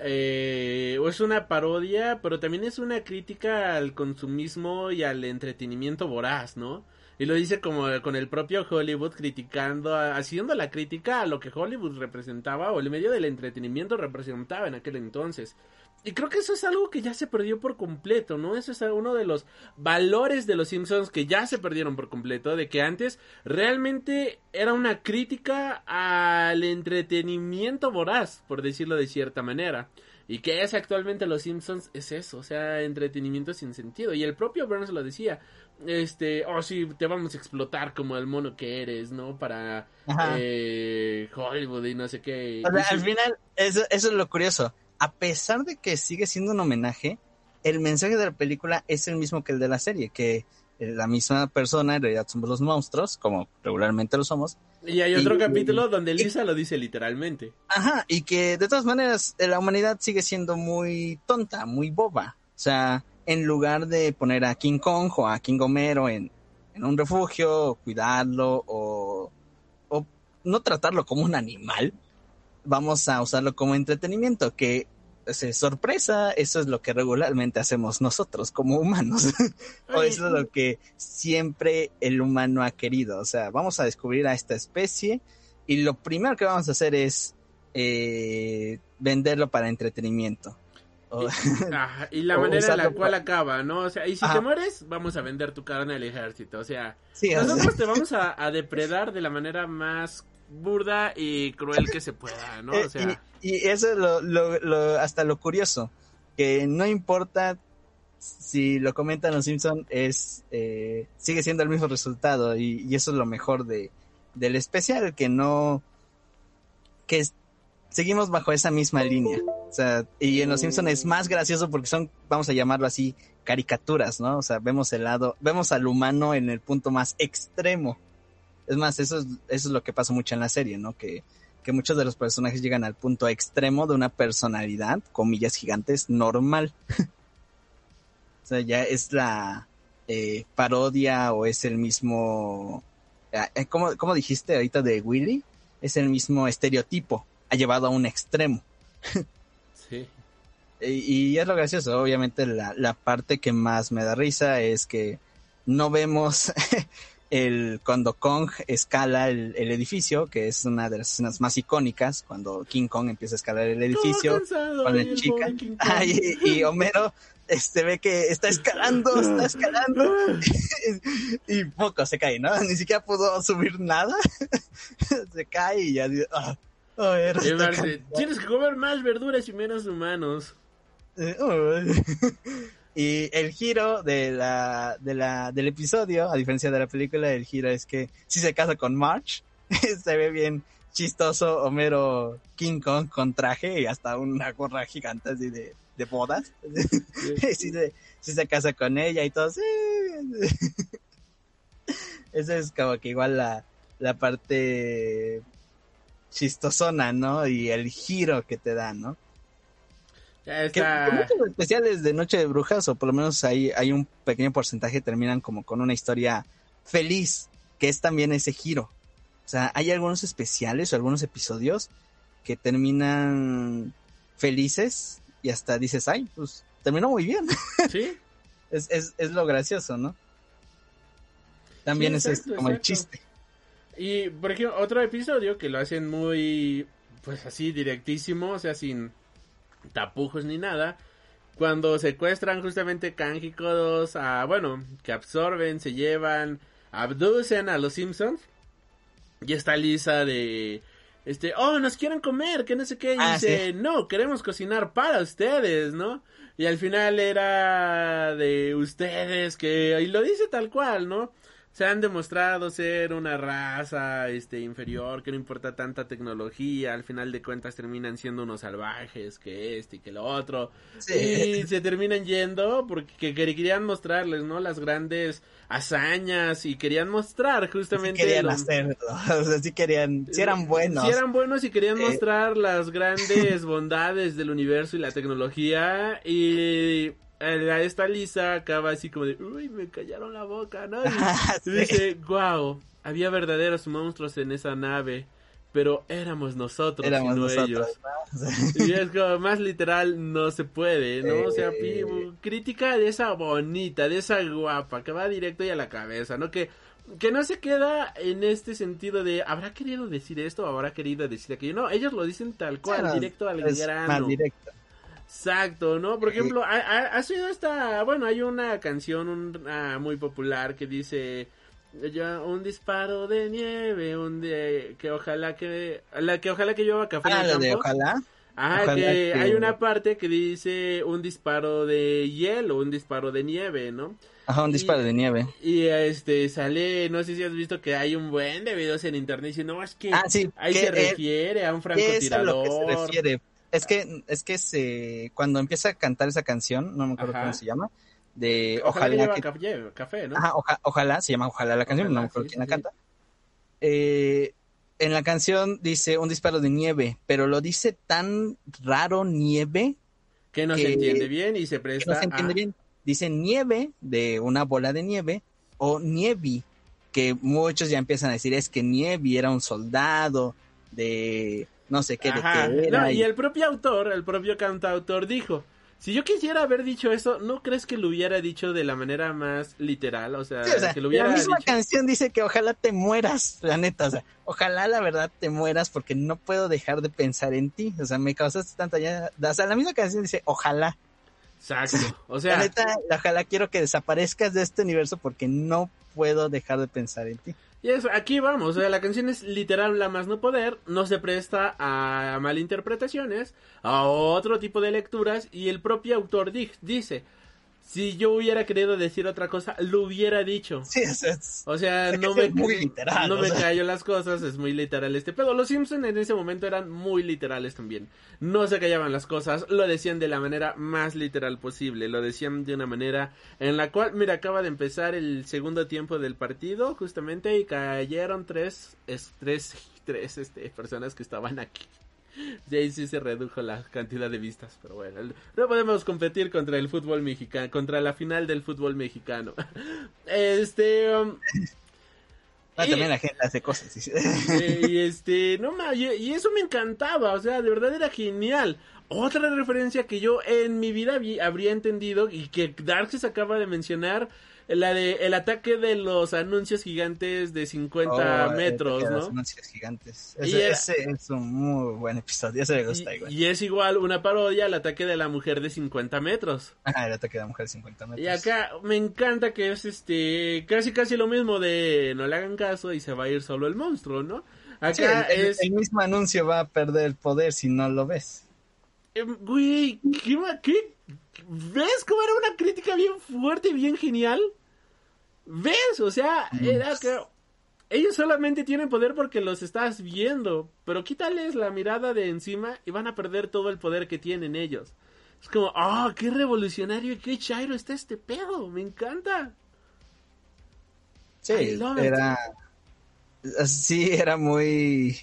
Eh, es una parodia, pero también es una crítica al consumismo y al entretenimiento voraz, ¿no? Y lo dice como con el propio Hollywood criticando, haciendo la crítica a lo que Hollywood representaba o el medio del entretenimiento representaba en aquel entonces. Y creo que eso es algo que ya se perdió por completo, ¿no? Eso es uno de los valores de los Simpsons que ya se perdieron por completo, de que antes realmente era una crítica al entretenimiento voraz, por decirlo de cierta manera. Y que es actualmente los Simpsons es eso, o sea, entretenimiento sin sentido. Y el propio Burns lo decía, este, oh sí, te vamos a explotar como el mono que eres, ¿no? Para eh, Hollywood y no sé qué. O sea, al final, eso, eso es lo curioso. A pesar de que sigue siendo un homenaje, el mensaje de la película es el mismo que el de la serie, que la misma persona, en realidad somos los monstruos, como regularmente lo somos. Y hay otro capítulo donde Lisa lo dice literalmente. Ajá, y que de todas maneras la humanidad sigue siendo muy tonta, muy boba. O sea, en lugar de poner a King Kong o a King Homero en, en un refugio, cuidarlo o, o no tratarlo como un animal, vamos a usarlo como entretenimiento, que sorpresa, eso es lo que regularmente hacemos nosotros como humanos. o eso es lo que siempre el humano ha querido. O sea, vamos a descubrir a esta especie y lo primero que vamos a hacer es eh, venderlo para entretenimiento. y, la manera en la cual acaba, ¿no? O sea, y si te mueres, vamos a vender tu carne al ejército. O sea, nosotros te vamos a, depredar de la manera más burda y cruel que se pueda, ¿no? O sea... y, eso es lo, lo, hasta lo curioso, que no importa si lo comentan los Simpson es eh, sigue siendo el mismo resultado y, eso es lo mejor de del especial que no que seguimos bajo esa misma línea. O sea y en los Simpson es más gracioso porque son vamos a llamarlo así caricaturas no o sea vemos el lado vemos al humano en el punto más extremo es más, eso es, eso es lo que pasa mucho en la serie, ¿no? Que, que muchos de los personajes llegan al punto extremo de una personalidad, comillas gigantes, normal. o sea, ya es la eh, parodia o es el mismo... Eh, ¿cómo, ¿Cómo dijiste ahorita de Willy? Es el mismo estereotipo, ha llevado a un extremo. sí. Y, y, es lo gracioso, obviamente la, la parte que más me da risa es que no vemos el cuando Kong escala el, edificio, que es una de las escenas más icónicas, cuando King Kong empieza a escalar el edificio con la chica, y, Homero este ve que está escalando, está escalando, y poco se cae, ¿no? Ni siquiera pudo subir nada, se cae y ya oh, tienes que comer más verduras y menos humanos. Y el giro de la, de la, del episodio, a diferencia de la película, el giro es que si se casa con March, se ve bien chistoso Homero King Kong con traje y hasta una gorra gigante así de, de bodas. si, se, se casa con ella y todo. Sí. Esa es como que igual la, la parte chistosona, ¿no? Y el giro que te da, ¿no? Que muchos especiales de Noche de Brujas, o por lo menos hay, hay un pequeño porcentaje, terminan como con una historia feliz, que es también ese giro. O sea, hay algunos especiales o algunos episodios que terminan felices y hasta dices, ay, pues terminó muy bien. Sí. es, es, es, lo gracioso, ¿no? También es como el chiste. Y, por ejemplo, otro episodio que lo hacen muy, pues así, directísimo, o sea, sin tapujos ni nada. Cuando secuestran justamente Cángico a, bueno, que absorben, se llevan, abducen a los Simpsons. Y está Lisa de, este, oh, nos quieren comer, que no sé qué. Y ah, dice, no, queremos cocinar para ustedes, ¿no? Y al final era de ustedes, que, y lo dice tal cual, ¿no? Se han demostrado ser una raza este inferior, que no importa tanta tecnología, al final de cuentas terminan siendo unos salvajes, que este y que lo otro. Y se terminan yendo porque querían mostrarles, ¿no? Las grandes hazañas y querían mostrar justamente... Sí querían hacerlo, o sea, sí querían, sí eran buenos. Sí eran buenos y querían mostrar las grandes bondades del universo y la tecnología y esta Lisa acaba así como de, uy, me callaron la boca, ¿no? Y, dice, wow, había verdaderos monstruos en esa nave, pero éramos nosotros, éramos no ellos. Y es como, más literal no se puede, ¿no? O sea, crítica de esa bonita, de esa guapa, que va directo y a la cabeza, ¿no? Que que no se queda en este sentido de habrá querido decir esto o habrá querido decir aquello. No, ellos lo dicen tal cual, directo al grano. directo. Exacto, ¿no? Por ejemplo, ha, ha, sido esta, bueno, hay una canción muy popular que dice ya un disparo de nieve, un de que ojalá que la que ojalá que llueva café ah, de ojalá. Ajá, que, hay una parte que dice un disparo de hielo, un disparo de nieve, ¿no? Ajá, un disparo de nieve. Y este sale, no sé si has visto que hay un buen de videos en internet diciendo, no, es que ah, ahí se refiere a un francotirador. Es se refiere es que, es que se, cuando empieza a cantar esa canción, no me acuerdo cómo se llama, de Ojalá, que, café, ¿no? ojalá, se llama Ojalá la canción, no me acuerdo quién la canta. Eh, en la canción dice un disparo de nieve, pero lo dice tan raro nieve que no se entiende bien y se presta. no se entiende bien. Dice nieve de una bola de nieve o nievi, que muchos ya empiezan a decir es que Nievi era un soldado de no sé qué, de y... el propio autor, el propio cantautor dijo, si yo quisiera haber dicho eso, ¿no crees que lo hubiera dicho de la manera más literal? O sea, que lo hubiera la misma canción dice que ojalá te mueras, la neta, o sea, ojalá la verdad te mueras porque no puedo dejar de pensar en ti, o sea, me causaste tanta ya, o sea, la misma canción dice ojalá. Exacto, o sea, la neta, ojalá quiero que desaparezcas de este universo porque no puedo dejar de pensar en ti. Y eso, aquí vamos, o sea, la canción es literal la más no poder, no se presta a malinterpretaciones, a otro tipo de lecturas, y el propio autor dice, si yo hubiera querido decir otra cosa, lo hubiera dicho. Sí, es, o sea, no me, muy literal, no me callo las cosas, es muy literal este Pero Los Simpsons en ese momento eran muy literales también. No se callaban las cosas, lo decían de la manera más literal posible, lo decían de una manera en la cual, mira, acaba de empezar el segundo tiempo del partido, justamente, y cayeron tres, tres, tres este, personas que estaban aquí. Y ahí sí se redujo la cantidad de vistas, pero bueno, no podemos competir contra el fútbol mexicano, contra la final del fútbol mexicano. Este... Um, ah, también la gente hace cosas. y este, no y, y, eso me encantaba, o sea, de verdad era genial. Otra referencia que yo en mi vida habría entendido y que Darkseid acaba de mencionar la de el ataque de los anuncios gigantes de 50 metros, ¿no? Los anuncios gigantes. Ese, es un muy buen episodio, ese me gusta igual. Y es igual una parodia al ataque de la mujer de 50 metros. Ajá, el ataque de la mujer de 50 metros. Y acá me encanta que es este casi casi lo mismo de no le hagan caso y se va a ir solo el monstruo, ¿no? Acá es... el mismo anuncio va a perder el poder si no lo ves. Em, güey, ¿qué, ¿qué? ¿Ves cómo era una crítica bien fuerte y bien genial? ¿Ves? O sea, era que ellos solamente tienen poder porque los estás viendo, pero quítales la mirada de encima y van a perder todo el poder que tienen ellos. Es como, ah, qué revolucionario y qué chairo está este pedo, me encanta. Sí, era sí, era muy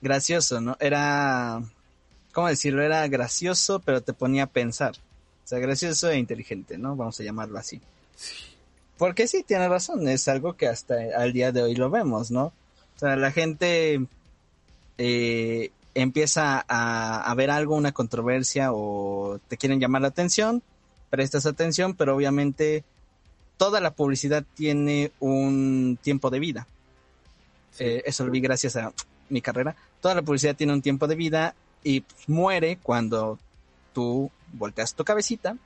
gracioso, ¿no? Era ¿cómo decirlo? Era gracioso, pero te ponía a pensar. O sea, gracioso e inteligente, ¿no? Vamos a llamarlo así. Sí. Porque sí, tiene razón, es algo que hasta al día de hoy lo vemos, ¿no? O sea, la gente eh, empieza a, ver algo, una controversia o te quieren llamar la atención, prestas atención, pero obviamente toda la publicidad tiene un tiempo de vida. Eh, eso lo vi gracias a mi carrera. Toda la publicidad tiene un tiempo de vida y muere cuando tú volteas tu cabecita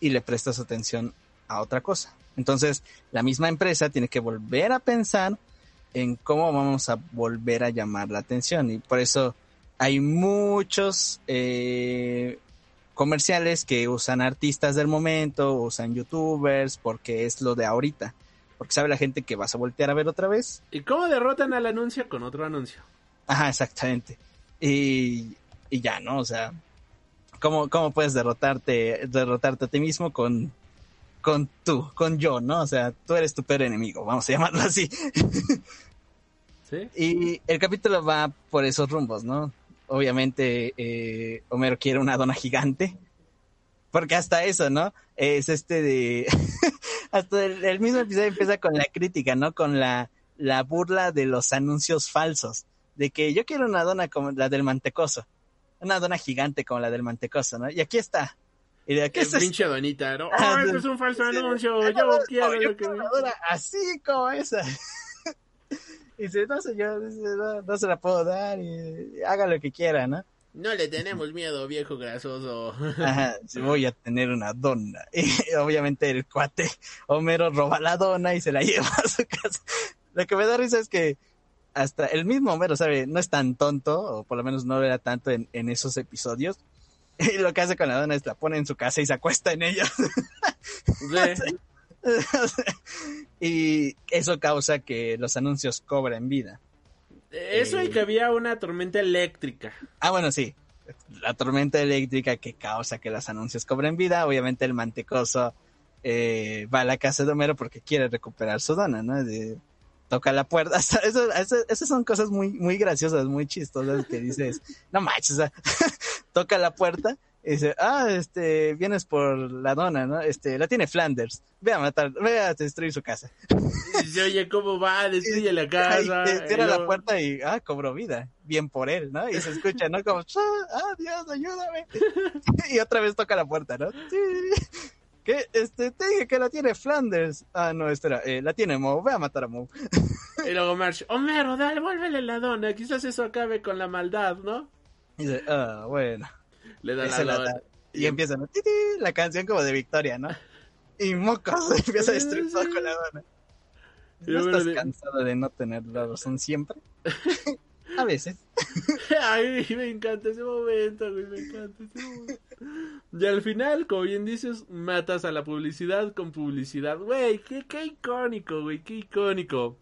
y le prestas atención a otra cosa. Entonces, la misma empresa tiene que volver a pensar en cómo vamos a volver a llamar la atención. Y por eso hay muchos eh, comerciales que usan artistas del momento, usan youtubers, porque es lo de ahorita. porque sabe la gente que vas a voltear a ver otra vez. ¿Y cómo derrotan al anuncio con otro anuncio? Ajá, exactamente. Y, y ya, ¿no? O sea, ¿cómo, cómo puedes derrotarte, derrotarte a ti mismo con, con tú, con yo, ¿no? O sea, tú eres tu peor enemigo, vamos a llamarlo así. ¿Sí? Y el capítulo va por esos rumbos, ¿no? Obviamente, eh, Homero quiere una dona gigante. Porque hasta eso, ¿no? Es este de... hasta el, mismo episodio empieza con la crítica, ¿no? Con la, la burla de los anuncios falsos. De que yo quiero una dona como la del mantecoso. Una dona gigante como la del mantecoso, ¿no? Y aquí está. Y de aquí es pinche donita, ¿no? Ah, es un falso anuncio! Yo quiero lo que... Una dona así como esa. Y dice, no señor, no, no se la puedo dar y haga lo que quiera, ¿no? No le tenemos miedo, viejo grasoso. Ajá, voy a tener una dona. Y obviamente el cuate Homero roba la dona y se la lleva a su casa. Lo que me da risa es que hasta el mismo Homero, ¿sabe? No es tan tonto, o por lo menos no era tanto en, en esos episodios. Y lo que hace con la dona es la pone en su casa y se acuesta en ella. Y eso causa que los anuncios cobren vida. Eso y eh, que había una tormenta eléctrica. Ah, bueno, sí. La tormenta eléctrica que causa que los anuncios cobren vida. Obviamente el mantecoso eh, va a la casa de Homero porque quiere recuperar su dona, ¿no? Toca la puerta. esas son cosas muy, muy graciosas, muy chistosas que dices, no manches, toca la puerta y dice, ah, este, vienes por la dona, ¿no? Este, la tiene Flanders. Ve a matar, ve a destruir su casa. Y dice, oye, ¿cómo va? Destruye la casa. Y cierra la puerta y, ah, cobró vida. Bien por él, ¿no? Y se escucha, ¿no? Como, ah, Dios, ayúdame. y otra vez toca la puerta, ¿no? ¿Qué? Este, te dije que la tiene Flanders. Ah, no, espera, eh, la tiene Moe. Ve a matar a Moe. y luego Marsh, Homero, dale, vuélvele la dona. Quizás eso acabe con la maldad, ¿no? Y dice, ah, bueno. Le da la, Y, empieza la canción como de Victoria, ¿no? Y mocos empieza a destruir todo con la dona. ¿No estás cansado de no tener la razón siempre? a veces. Ay, me encanta ese momento, güey, me encanta ese momento. Y al final, como bien dices, matas a la publicidad con publicidad. Güey, qué, qué icónico, güey, qué icónico.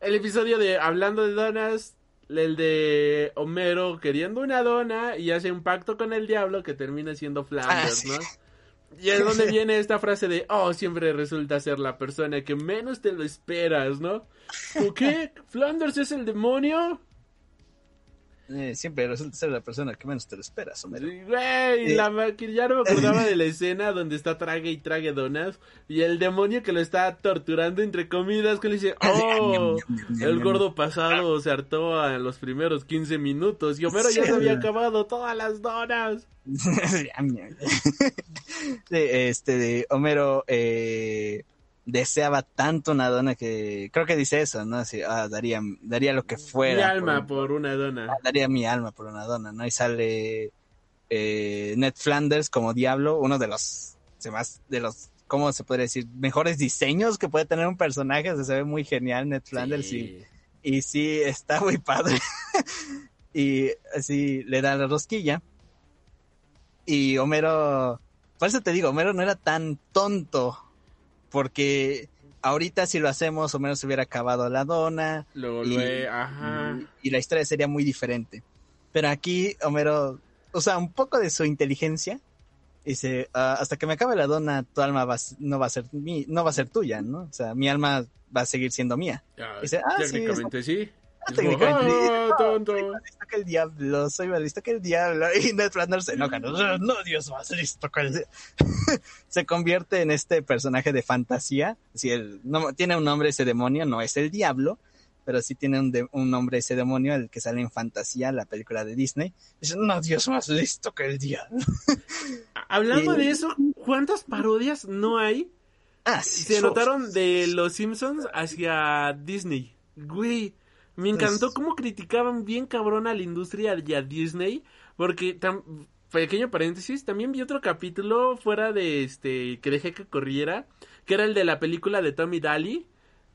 El episodio de Hablando de Donas el de Homero queriendo una dona y hace un pacto con el diablo que termina siendo Flanders, ah, ¿no? Y es donde viene esta frase de, oh, siempre resulta ser la persona que menos te lo esperas, ¿no? ¿Por qué? ¿Flanders es el demonio? Eh, siempre resulta ser la persona que menos te lo esperas, Homero. güey, la ya no me acordaba de la escena donde está trague y trague donas y el demonio que lo está torturando entre comidas que le dice, oh, el gordo pasado se hartó a los primeros 15 minutos y Homero ya se había acabado todas las donas. este de Homero eh deseaba tanto una dona que creo que dice eso, ¿no? Así, ah, daría, daría lo que fuera. Mi alma por, una dona. Ah, daría mi alma por una dona, ¿no? Y sale eh, Ned Flanders como diablo, uno de los, más, de los, ¿cómo se puede decir? Mejores diseños que puede tener un personaje, se ve muy genial Ned Flanders y, y sí, está muy padre. y así le da la rosquilla. Y Homero, por eso te digo, Homero no era tan tonto porque ahorita si lo hacemos o menos se hubiera acabado la dona. Luego, y, ajá. Y, la historia sería muy diferente. Pero aquí Homero usa un poco de su inteligencia. Dice, ah, hasta que me acabe la dona, tu alma no va a ser mi, no va a ser tuya, ¿no? O sea, mi alma va a seguir siendo mía. Ah, dice, ah, técnicamente sí. Ah, tonto. Soy más listo que el diablo, soy más listo que el diablo. Y Ned Flanders se enoja. No, no Dios, más listo que el diablo. se convierte en este personaje de fantasía. Si él no, tiene un nombre ese demonio, no es el diablo, pero sí tiene un, un nombre ese demonio, el que sale en fantasía, la película de Disney. Dice, no Dios, más listo que el diablo. Hablando de eso, ¿cuántas parodias no hay? Ah, se notaron de los Simpsons hacia Disney. Güey, me encantó cómo criticaban bien cabrón a la industria y a Disney, porque pequeño paréntesis, también vi otro capítulo fuera de este que dejé que corriera, que era el de la película de Tommy Daly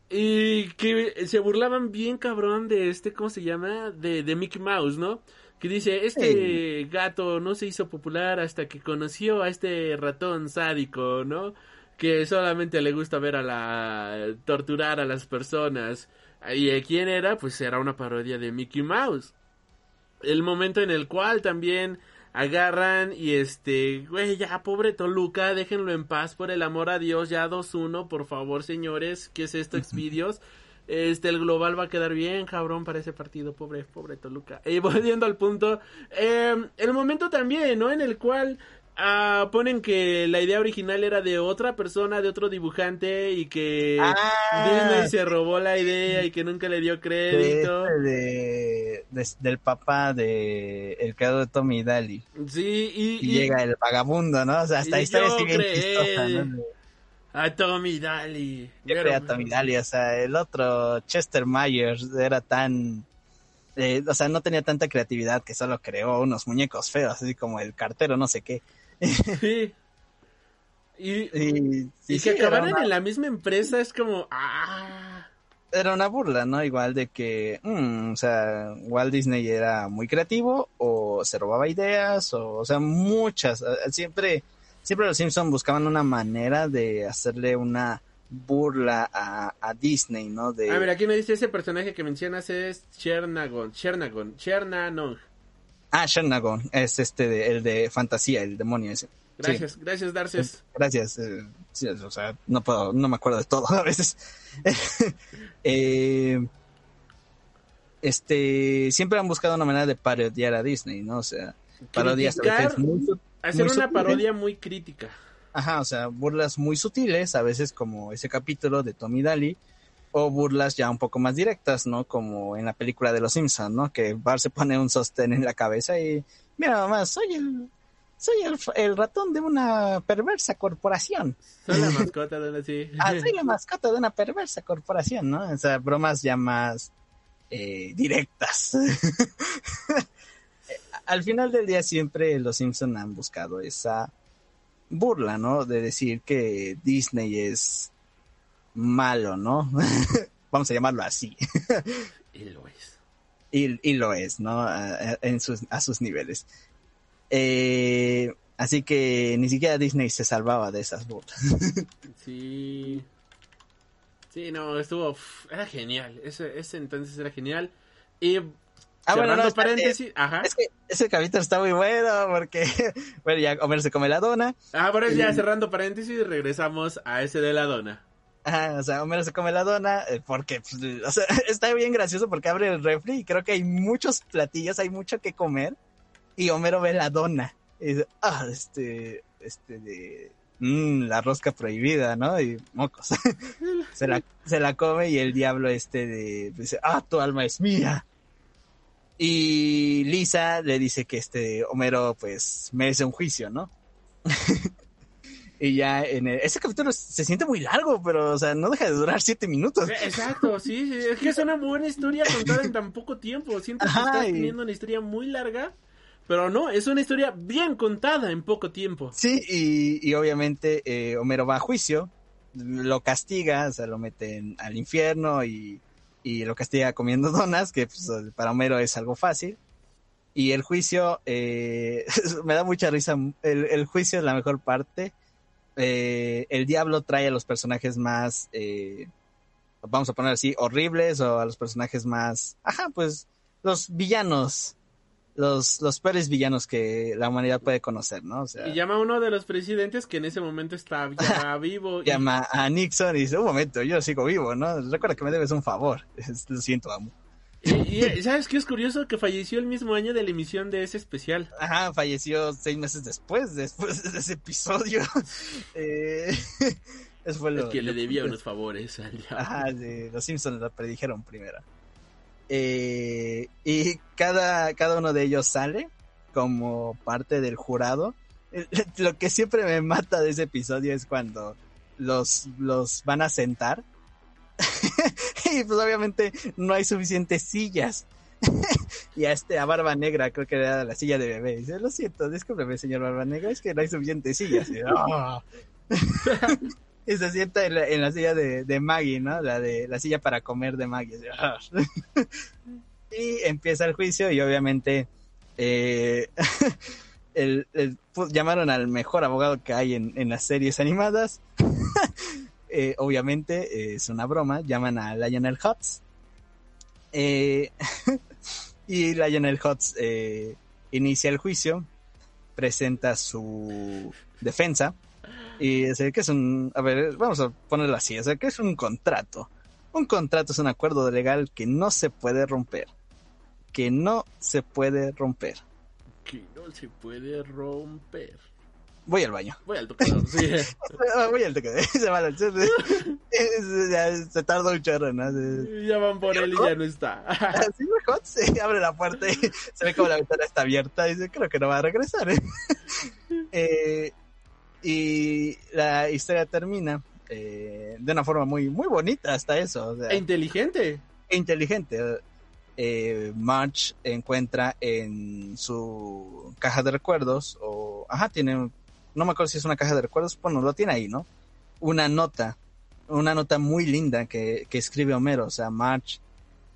y que se burlaban bien cabrón de este, ¿cómo se llama? De, de Mickey Mouse, ¿no? Que dice, este gato no se hizo popular hasta que conoció a este ratón sádico, ¿no? que solamente le gusta ver a la torturar a las personas. ¿Y quién era? Pues era una parodia de Mickey Mouse. El momento en el cual también agarran y este, güey, ya pobre Toluca, déjenlo en paz por el amor a Dios, ya 2-1, por favor, señores, ¿qué es esto, Exvideos? Este, el global va a quedar bien, cabrón, para ese partido, pobre, pobre Toluca. Y volviendo al punto, eh, el momento también, ¿no? En el cual Ah, ponen que la idea original era de otra persona, de otro dibujante y que Ah. Disney se robó la idea y que nunca le dio crédito. De, de- del papá de el creador de Tommy Daly. Sí, y, Y, y- llega el vagabundo, ¿no? O sea, hasta ahí está bien chistosa, ¿no? a Tommy Daly. Yo Pero- creía a Tommy Daly, o sea, el otro Chester Myers era tan... eh, o sea, no tenía tanta creatividad que solo creó unos muñecos feos, así como el cartero, no sé qué. Sí. Y, Y, y sí, que era acabaran una- en la misma empresa es como, ah, era una burla, ¿no? Igual de que, mm, o sea, Walt Disney era muy creativo o se robaba ideas o, o sea, muchas. eh, Siempre, siempre los Simpson buscaban una manera de hacerle una burla a, a Disney, ¿no? De, A ver, aquí me dice ese personaje que mencionas es Chernagon, Chernagon, Chernanong. Ah, Shernagon, es este, de- el de fantasía, el demonio ese. Gracias, gracias, Darces. Gracias. eh, sí, o sea, no puedo, no me acuerdo de todo a veces. Eh, este, siempre han buscado una manera de parodiar a Disney, ¿no? O sea, parodias Criticar, muy, Hacer muy una sutiles. parodia muy crítica. Ajá, o sea, burlas muy sutiles, a veces como ese capítulo de Tommy Daly, o burlas ya un poco más directas, ¿no? Como en la película de Los Simpsons, ¿no? Que Bart se pone un sostén en la cabeza y, mira mamá, soy el, soy el, el ratón de una perversa corporación. Soy la mascota de una sí. Ah, soy la mascota de una perversa corporación, ¿no? O sea, bromas ya más eh, directas. Al final del día siempre los Simpson han buscado esa burla, ¿no? De decir que Disney es malo, ¿no? Vamos a llamarlo así. Y lo es. Y, y lo es, ¿no? A, en sus, a sus niveles. Eh, así que ni siquiera Disney se salvaba de esas burlas. Sí. Sí, no, estuvo. era genial. Ese, ese entonces era genial. Y. Ah, bueno, cerrando no, paréntesis. Ajá. Es que ese capítulo está muy bueno porque, bueno, ya Homer se come la dona. Ah, por eso ya cerrando paréntesis, regresamos a ese de la dona. Ajá, o sea, Homer se come la dona eh, porque, pues, está bien gracioso porque abre el refri y creo que hay muchos platillos, hay mucho que comer y Homero ve la dona y dice, ah, este, este de, mm, la rosca prohibida, ¿no? Y mocos. se, la, se la come y el diablo este de, dice, ah, tu alma es mía. Y Lisa le dice que este Homero pues merece un juicio, ¿no? y ya en el- ese capítulo se siente muy largo, pero o sea, no deja de durar siete minutos. Eh, Exacto, sí, sí, es que es una buena historia contada en tan poco tiempo. Siento que estás teniendo una historia muy larga, pero no, es una historia bien contada en poco tiempo. Sí, y, y obviamente eh, Homero va a juicio, lo castiga, o sea, lo meten al infierno y, y lo castiga comiendo donas, que pues, para Homero es algo fácil. Y el juicio, eh, me da mucha risa, el, el juicio es la mejor parte. Eh, el diablo trae a los personajes más, eh, vamos a poner así, horribles o a los personajes más, ajá, pues los villanos, los, los peores villanos que la humanidad puede conocer, ¿no? O sea, Y llama a uno de los presidentes que en ese momento está ya vivo. y- llama a Nixon y dice, un momento, yo sigo vivo, ¿no? Recuerda que me debes un favor. Lo siento, amo. Y, y, ¿sabes qué es curioso? Que falleció el mismo año de la emisión de ese especial. Ajá, falleció seis meses después, después de ese episodio. Eh, eso fue Es que le debía unos favores al diablo. Ajá, los Simpsons lo predijeron primero. Eh, y cada, cada uno de ellos sale como parte del jurado. Eh, Lo que siempre me mata de ese episodio es cuando los, los van a sentar. y pues obviamente no hay suficientes sillas. y a este, a Barba Negra, creo que era la silla de bebé. Dice, lo siento, discúlpeme, señor Barba Negra, es que no hay suficientes sillas. Y. Y se sienta en la, silla de, Maggie, ¿no? La de la silla para comer de Maggie. "Ah". y empieza el juicio y obviamente eh, el, pues, llamaron al mejor abogado que hay en, en las series animadas. Eh, obviamente es una broma, llaman a Lionel Hutz. Eh, y Lionel Hutz eh, inicia el juicio, presenta su defensa y dice que es un, a ver, vamos a ponerlo así, que es un contrato. Un contrato es un acuerdo legal que no se puede romper. Que no se puede romper. Que no se puede romper. Voy al baño. Voy al tocador, sí. Voy al tocador. Se, va se tarda un chorro, ¿no? Ya van por él y ya no está. Así mejor se abre la puerta y se ve como la ventana está abierta y dice, creo que no va a regresar. ¿eh? eh y la historia termina eh, de una forma muy, muy bonita hasta eso. e inteligente. E inteligente. Eh, March encuentra en su caja de recuerdos, o, ajá, tiene, no me acuerdo si es una caja de recuerdos, bueno, lo tiene ahí, ¿no? Una nota, una nota muy linda que, que escribe Homero, o sea, March,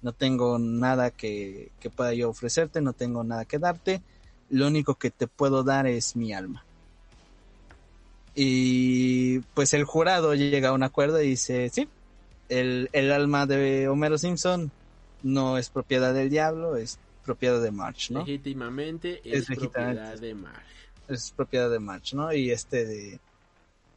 no tengo nada que, que pueda yo ofrecerte, no tengo nada que darte, lo único que te puedo dar es mi alma. Y pues el jurado llega a un acuerdo y dice, sí, el, el alma de Homero Simpson no es propiedad del diablo, es propiedad de March, ¿no? Legítimamente es, propiedad de March. Es propiedad de March, ¿no? Y este de...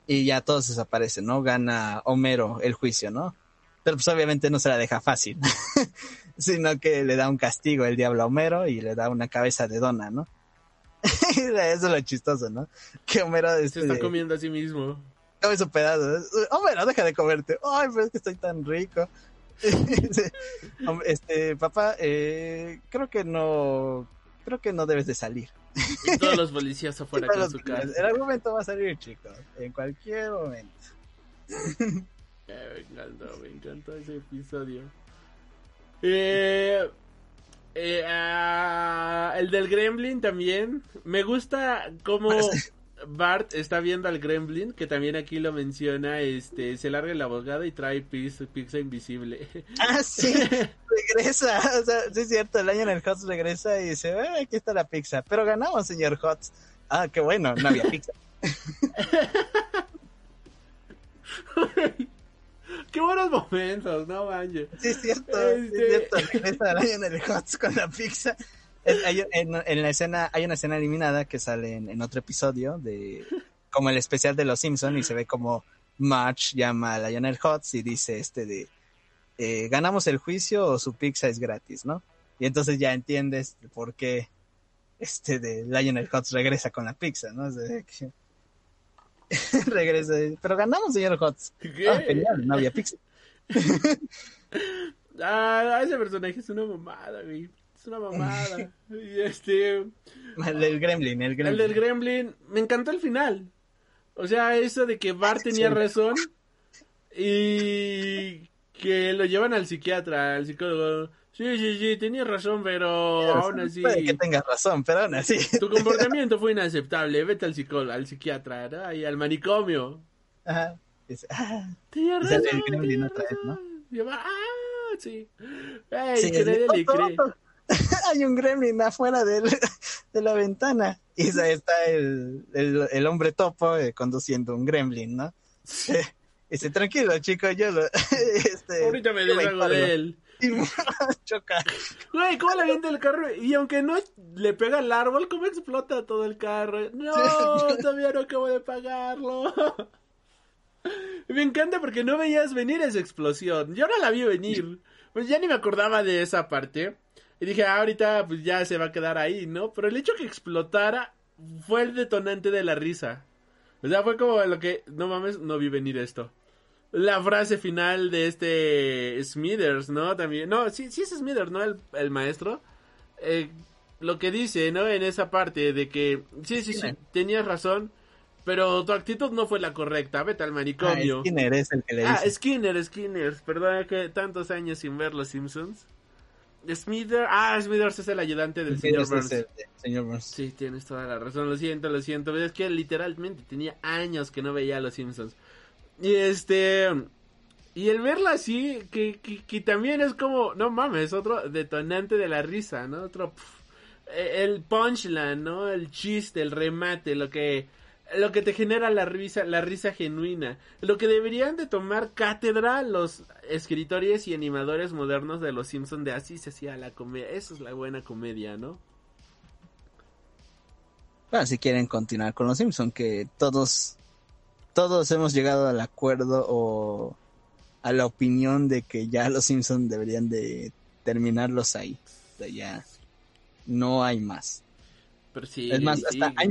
Y ya todos desaparecen, ¿no? Gana Homero el juicio, ¿no? Pero pues obviamente no se la deja fácil, sino que le da un castigo el diablo a Homero y le da una cabeza de dona, ¿no? Eso es lo chistoso, ¿no? Que Homero... Se está este, comiendo a sí mismo. Come su pedazo. Homero, deja de comerte. Ay, pero es que estoy tan rico. este, papá, eh, creo que no... Creo que no debes de salir. Y todos los policías afuera con su casa. En algún momento va a salir, chicos. En cualquier momento. me encantó, me encantó ese episodio. Eh, eh, ah, el del Gremlin también. Me gusta cómo Bart está viendo al Gremlin, que también aquí lo menciona. Este, se larga el abogado y trae pizza, pizza invisible. Ah, sí, regresa. O sea, sí es cierto, el año en el Hots regresa y dice, eh, aquí está la pizza. Pero ganamos, señor Hots. Ah, qué bueno, no había pizza. Qué buenos momentos, no manches. Sí, es cierto, es este cierto. Regresa en el Hots con la pizza. En, la escena, hay una escena eliminada que sale en, otro episodio de como el especial de los Simpsons y se ve como March llama a Lionel Hutz y dice este de eh, ganamos el juicio o su pizza es gratis, ¿no? Y entonces ya entiendes por qué este de Lionel Hutz regresa con la pizza, ¿no? regresa. Pero ganamos, señor Hotz. Ah, genial, no había pizza. ah, ese personaje es una mamada, güey. Es una mamada. y este. El del Gremlin, el Gremlin. El del Gremlin. Me encantó el final. O sea, eso de que Bart tenía razón. Y que lo llevan al psiquiatra, al psicólogo. Sí, sí, sí, tenía razón, pero aún así... Puede que tengas razón, pero aún así... Tu comportamiento fue inaceptable, vete al psicólogo, al psiquiatra, ¿no? Y al manicomio. Ajá. Dice, ah, tenía razón, el gremlin otra vez, ¿no? ah, sí. Ey, sí, que nadie le cree. Hay un gremlin afuera del, de la ventana. Y ahí está el, el, el hombre topo eh, conduciendo un gremlin, ¿no? Sí. Dice, tranquilo, chico, yo lo... Este, Ahorita me deshago de él. Y choca. Güey, ¿cómo le avienta el carro? Y aunque no le pega al árbol, ¿cómo explota todo el carro? No, todavía no acabo de pagarlo. Me encanta porque no veías venir esa explosión. Yo no la vi venir. Pues ya ni me acordaba de esa parte. Y dije, ah, ahorita pues ya se va a quedar ahí, ¿no? Pero el hecho que explotara fue el detonante de la risa. O sea, fue como lo que, no mames, no vi venir esto la frase final de este Smithers, ¿no? También, no, sí, sí es Smithers, ¿no? El, maestro. Eh, lo que dice, ¿no? En esa parte de que, sí, sí, sí, tenías razón, pero tu actitud no fue la correcta, vete al manicomio. Ah, Skinner es el que le ah, dice. Ah, Skinner, Skinner, perdón que tantos años sin ver los Simpsons. Smithers, ah, Smithers es el ayudante del señor Burns. señor Burns. Sí, tienes toda la razón, lo siento, lo siento, es que literalmente tenía años que no veía a los Simpsons. Y este. Y el verla así, que, que, también es como, no mames, otro detonante de la risa, ¿no? Otro. eh, el punchline, ¿no? El chiste, el remate, lo que lo que te genera la risa, la risa genuina. Lo que deberían de tomar cátedra los escritores y animadores modernos de Los Simpsons de así se hacía la comedia. Eso es la buena comedia, ¿no? Bueno, si quieren continuar con Los Simpsons, que todos todos hemos llegado al acuerdo o a la opinión de que ya Los Simpsons deberían de terminarlos ahí. O sea, ya no hay más. Pero sí, es más, hasta hay,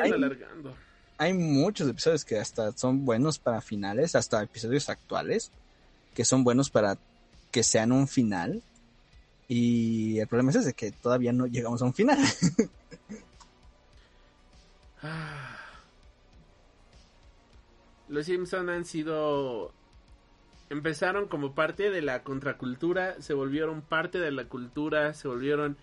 hay, alargando hay muchos episodios que hasta son buenos para finales, hasta episodios actuales, que son buenos para que sean un final. Y el problema es ese, que todavía no llegamos a un final. Los Simpson han sido... Empezaron como parte de la contracultura, se volvieron parte de la cultura, se volvieron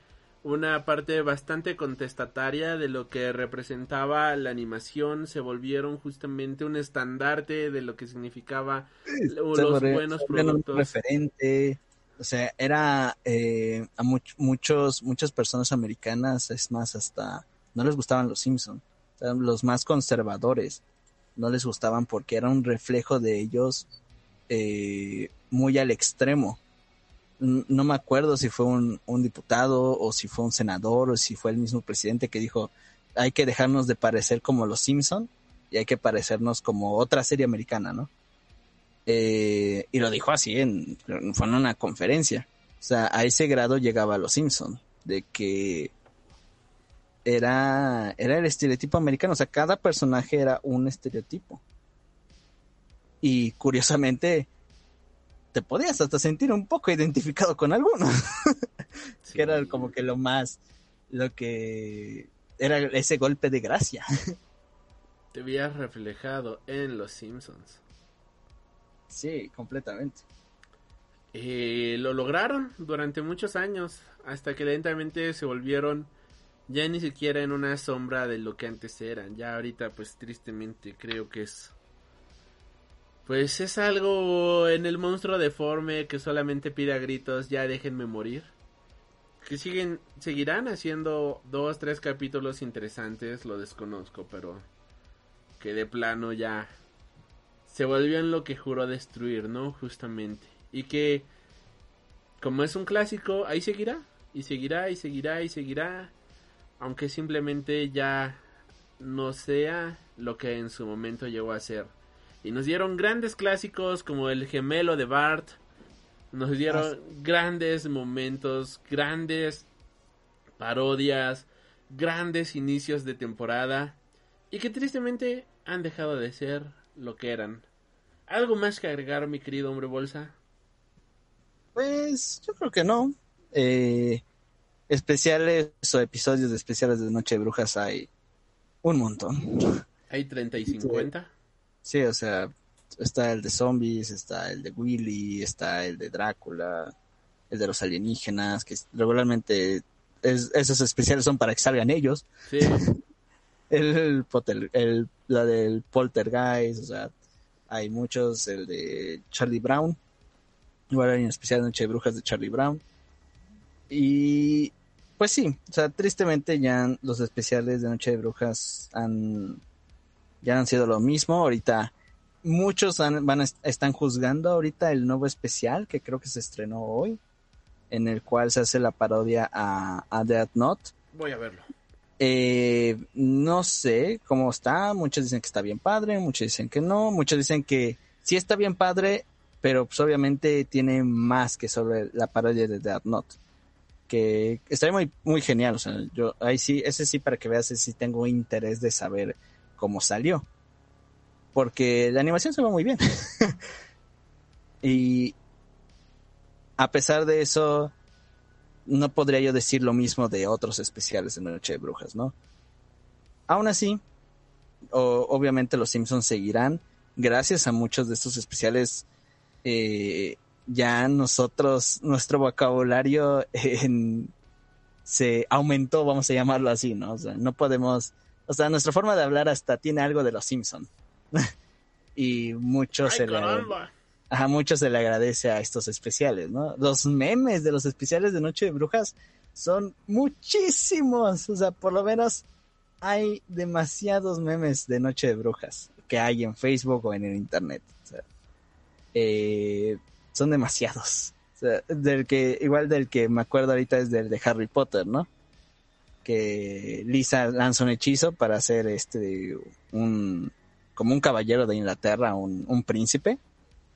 una parte bastante contestataria de lo que representaba la animación, se volvieron justamente un estandarte de lo que significaba los buenos productos. Un referente, o sea, era eh, a muchos muchas personas americanas, es más, hasta no les gustaban los Simpsons, los más conservadores, no les gustaban porque era un reflejo de ellos eh, muy al extremo no me acuerdo si fue un, diputado o si fue un senador o si fue el mismo presidente que dijo hay que dejarnos de parecer como los Simpson y hay que parecernos como otra serie americana, ¿no? Eh, y lo dijo así, en, fue en una conferencia. O sea, a ese grado llegaba los Simpson, de que era, era el estereotipo americano, o sea, cada personaje era un estereotipo. Y curiosamente, te podías hasta sentir un poco identificado con alguno. que era como que lo más, lo que era ese golpe de gracia. Te habías reflejado en los Simpsons. Sí, completamente. Eh, lo lograron durante muchos años, hasta que lentamente se volvieron ya ni siquiera en una sombra de lo que antes eran. Ya ahorita, pues tristemente, creo que es pues es algo en el monstruo deforme que solamente pide a gritos, ya déjenme morir. Que siguen, seguirán haciendo dos, tres capítulos interesantes, lo desconozco, pero que de plano ya se volvió en lo que juró destruir, ¿no? Justamente. Y que, como es un clásico, ahí seguirá, y seguirá, y seguirá, y seguirá, aunque simplemente ya no sea lo que en su momento llegó a ser. Y nos dieron grandes clásicos como el gemelo de Bart. Nos dieron grandes momentos, grandes parodias, grandes inicios de temporada. Y que tristemente han dejado de ser lo que eran. ¿Algo más que agregar, mi querido hombre bolsa? Pues yo creo que no. Eh, especiales o episodios de especiales de Noche de Brujas hay un montón. ¿Hay 30 y 50? Sí, o sea, está el de zombies, está el de Willy, está el de Drácula, el de los alienígenas, que regularmente esos especiales son para que salgan ellos. Sí. el, el, la del Poltergeist, o sea, hay muchos, el de Charlie Brown, igual hay un especial de Noche de Brujas de Charlie Brown. Y pues sí, o sea, tristemente ya los especiales de Noche de Brujas han ya han sido lo mismo. Ahorita muchos van están juzgando ahorita el nuevo especial que creo que se estrenó hoy, en el cual se hace la parodia a, a Death Note. Voy a verlo. Eh, no sé cómo está. Muchos dicen que está bien padre, muchos dicen que no, muchos dicen que sí está bien padre, pero pues obviamente tiene más que sobre la parodia de Death Note. Que estaría muy, muy genial. O sea, yo ahí sí, ese sí para que veas, si tengo interés de saber como salió. Porque la animación se ve muy bien. y a pesar de eso, no podría yo decir lo mismo de otros especiales de Noche de Brujas, ¿no? Aún así, obviamente los Simpsons seguirán. Gracias a muchos de estos especiales, eh, ya nosotros, nuestro vocabulario se aumentó, vamos a llamarlo así, ¿no? O sea, no podemos o sea, nuestra forma de hablar hasta tiene algo de los Simpson. y mucho se le mucho se le agradece a estos especiales, ¿no? Los memes de los especiales de Noche de Brujas son muchísimos. O sea, por lo menos hay demasiados memes de Noche de Brujas que hay en Facebook o en el Internet. O sea, eh, son demasiados. O sea, del que, igual del que me acuerdo ahorita es del de Harry Potter, ¿no? Que Lisa lanza un hechizo para hacer este un como un caballero de Inglaterra, un, un príncipe,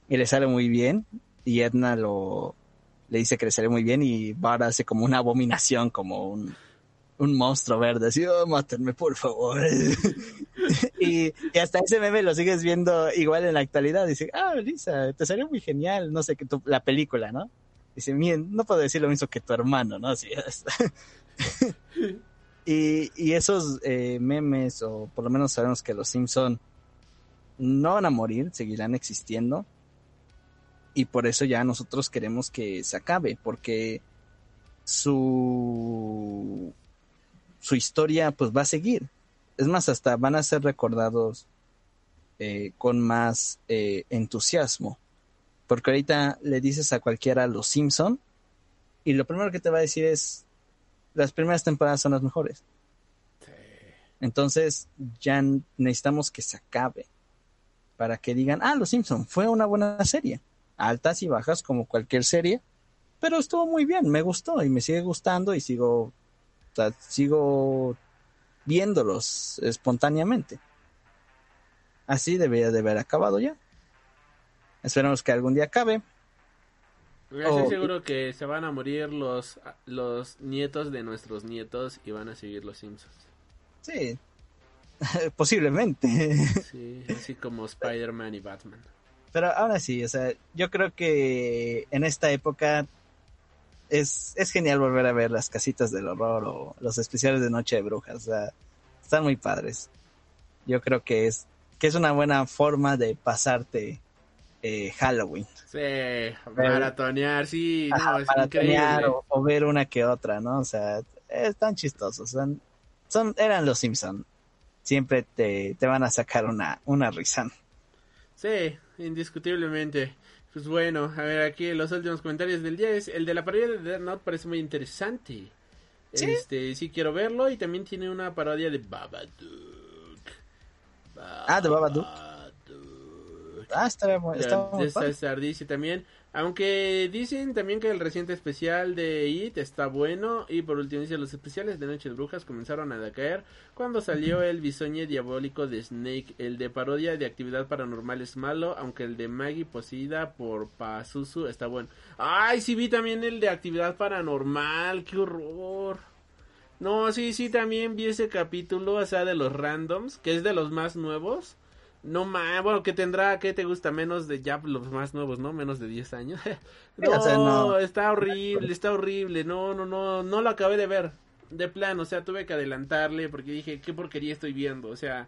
y le sale muy bien, y Edna lo le dice que le sale muy bien, y Bart hace como una abominación, como un, un monstruo verde, así, oh, mátenme, por favor. y, hasta ese meme lo sigues viendo igual en la actualidad. Dice, ah, Lisa, te salió muy genial, no sé, que tu, la película, ¿no? Dice, bien, no puedo decir lo mismo que tu hermano, ¿no? Así y, esos eh, memes, o por lo menos sabemos que los Simpson no van a morir, seguirán existiendo. Y por eso ya nosotros queremos que se acabe, porque su, su historia pues va a seguir. Es más, hasta van a ser recordados eh, con más eh, entusiasmo. Porque ahorita le dices a cualquiera los Simpson y lo primero que te va a decir es las primeras temporadas son las mejores. Entonces ya necesitamos que se acabe para que digan, ah, Los Simpson fue una buena serie, altas y bajas como cualquier serie, pero estuvo muy bien, me gustó y me sigue gustando y sigo, sigo viéndolos espontáneamente. Así debería de haber acabado ya. Esperamos que algún día acabe. Estoy seguro que se van a morir los, los nietos de nuestros nietos y van a seguir los Simpsons. Sí, Posiblemente. Sí, así como Spider-Man y Batman. Pero aún así, o sea, yo creo que en esta época es, es genial volver a ver las casitas del horror o los especiales de Noche de Brujas. O sea, están muy padres. Yo creo que es, que es una buena forma de pasarte eh, Halloween. Sí, maratonear, sí, no, es O, ver una que otra, ¿no? O sea, están chistosos. Son, son, eran los Simpson siempre te, te van a sacar una, una risa. Sí, indiscutiblemente. Pues bueno, a ver aquí los últimos comentarios del día es el de la parodia de Death Note parece muy interesante. ¿Sí? Este, sí quiero verlo y también tiene una parodia de Babadook. Ah, de Babadook. Ah, está, está, está, dice también aunque dicen también que el reciente especial de It está bueno. Y por último dice, los especiales de Noche de Brujas comenzaron a decaer cuando salió el bisoñe diabólico de Snake. El de parodia de actividad paranormal es malo, aunque el de Maggie poseída por Pazuzu está bueno. Ay, sí vi también el de actividad paranormal, qué horror. No, sí, sí, también vi ese capítulo, o sea, de los randoms, que es de los más nuevos. No más, bueno, que tendrá, ¿qué te gusta? Menos de ya los más nuevos, ¿no? Menos de 10 años. no, está horrible, está horrible. No, no, no, no lo acabé de ver. De plano, o sea, tuve que adelantarle porque dije, ¿qué porquería estoy viendo? O sea,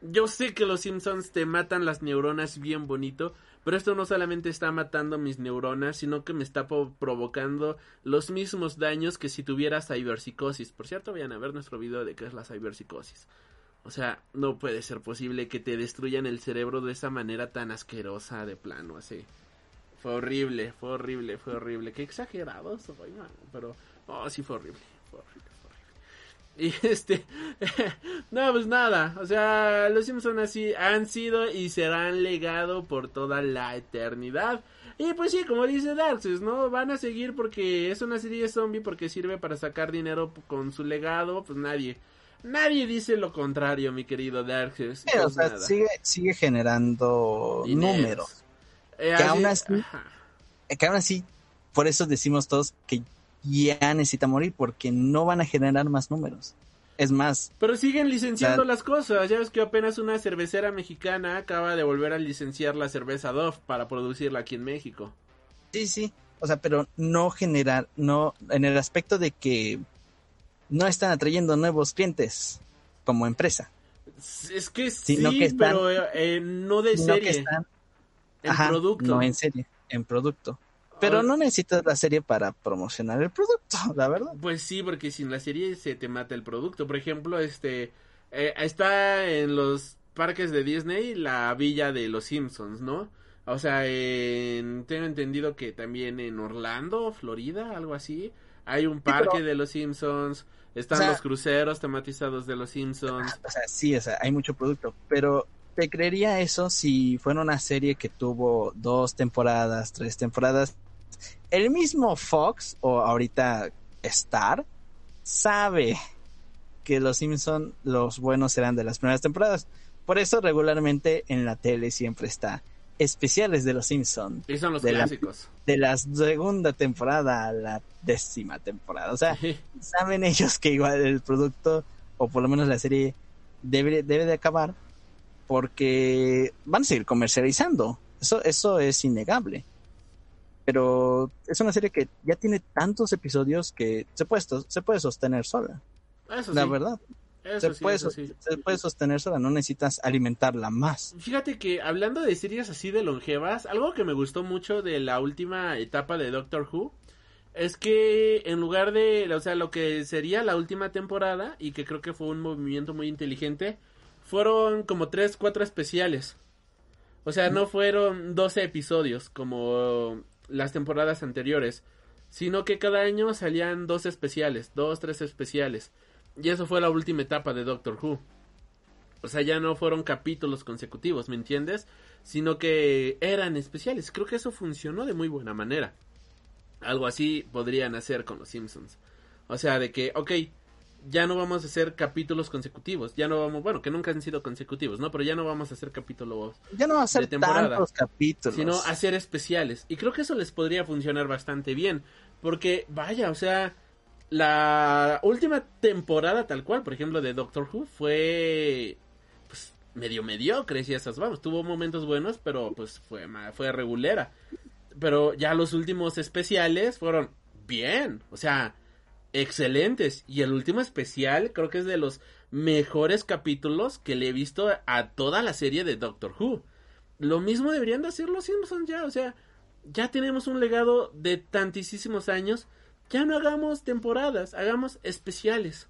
yo sé que los Simpsons te matan las neuronas bien bonito, pero esto no solamente está matando mis neuronas, sino que me está provocando los mismos daños que si tuviera ciberpsicosis. Por cierto, vayan a ver nuestro video de qué es la ciberpsicosis. O sea, no puede ser posible que te destruyan el cerebro de esa manera tan asquerosa de plano, así. Fue horrible, fue horrible, fue horrible. Qué exagerado soy, Pero, oh, sí fue horrible, fue horrible, fue horrible. Y este, no, pues nada. O sea, los Simpsons así han sido y serán legado por toda la eternidad. Y pues sí, como dice Darkseid, ¿no? Van a seguir porque es una serie zombie, porque sirve para sacar dinero con su legado, pues nadie Nadie dice lo contrario, mi querido Darkseid. Sí, o sea, sigue, sigue generando números. Eh, que, aún así, eh, que aún así, por eso decimos todos que ya necesita morir, porque no van a generar más números. Es más. Pero siguen licenciando las cosas. Ya ves que apenas una cervecera mexicana acaba de volver a licenciar la cerveza Dove para producirla aquí en México. Sí, sí. O sea, pero no generar, no, en el aspecto de que no están atrayendo nuevos clientes como empresa. Es que sí, pero eh, no de serie. en producto. No en serie, en producto. Pero no necesitas la serie para promocionar el producto, la verdad. Pues sí, porque sin la serie se te mata el producto. Por ejemplo, este eh, está en los parques de Disney la villa de los Simpsons, ¿no? O sea, tengo entendido que también en Orlando, Florida, algo así, Hay un parque de los Simpsons, están los cruceros tematizados de los Simpsons. O sea, sí, o sea, hay mucho producto, pero te creería eso si fuera una serie que tuvo dos temporadas, tres temporadas. El mismo Fox o ahorita Star sabe que los Simpsons los buenos serán de las primeras temporadas. Por eso regularmente en la tele siempre está especiales de los Simpsons. Y son los de clásicos. La, de la segunda temporada a la décima temporada. O sea, saben ellos que igual el producto, o por lo menos la serie, debe, debe de acabar porque van a seguir comercializando. Eso, eso es innegable. Pero es una serie que ya tiene tantos episodios que se puede, se puede sostener sola. la verdad. Se, puede, se puede sostener sola, no necesitas alimentarla más. Fíjate que hablando de series así de longevas, algo que me gustó mucho de la última etapa de Doctor Who es que en lugar de, o sea, lo que sería la última temporada y que creo que fue un movimiento muy inteligente, fueron como tres, cuatro especiales. O sea, no fueron 12 episodios como las temporadas anteriores, sino que cada año salían dos especiales, dos, tres especiales. Y eso fue la última etapa de Doctor Who. O sea, ya no fueron capítulos consecutivos, ¿me entiendes? Sino que eran especiales. Creo que eso funcionó de muy buena manera. Algo así podrían hacer con los Simpsons. O sea, de que, ok, ya no vamos a hacer capítulos consecutivos, ya no vamos, bueno, que nunca han sido consecutivos, ¿no? Pero ya no vamos a hacer capítulos ya no va a ser de temporada, tantos capítulos, sino hacer especiales. Y creo que eso les podría funcionar bastante bien, porque vaya, o sea, la última temporada tal cual, por ejemplo, de Doctor Who fue pues medio mediocre, y esas vamos, tuvo momentos buenos, pero pues fue fue regulera. Pero ya los últimos especiales fueron bien, o sea, excelentes. Y el último especial creo que es de los mejores capítulos que le he visto a toda la serie de Doctor Who. Lo mismo deberían de hacer los Simpsons ya, o sea, ya tenemos un legado de tantísimos años. Ya no hagamos temporadas, hagamos especiales.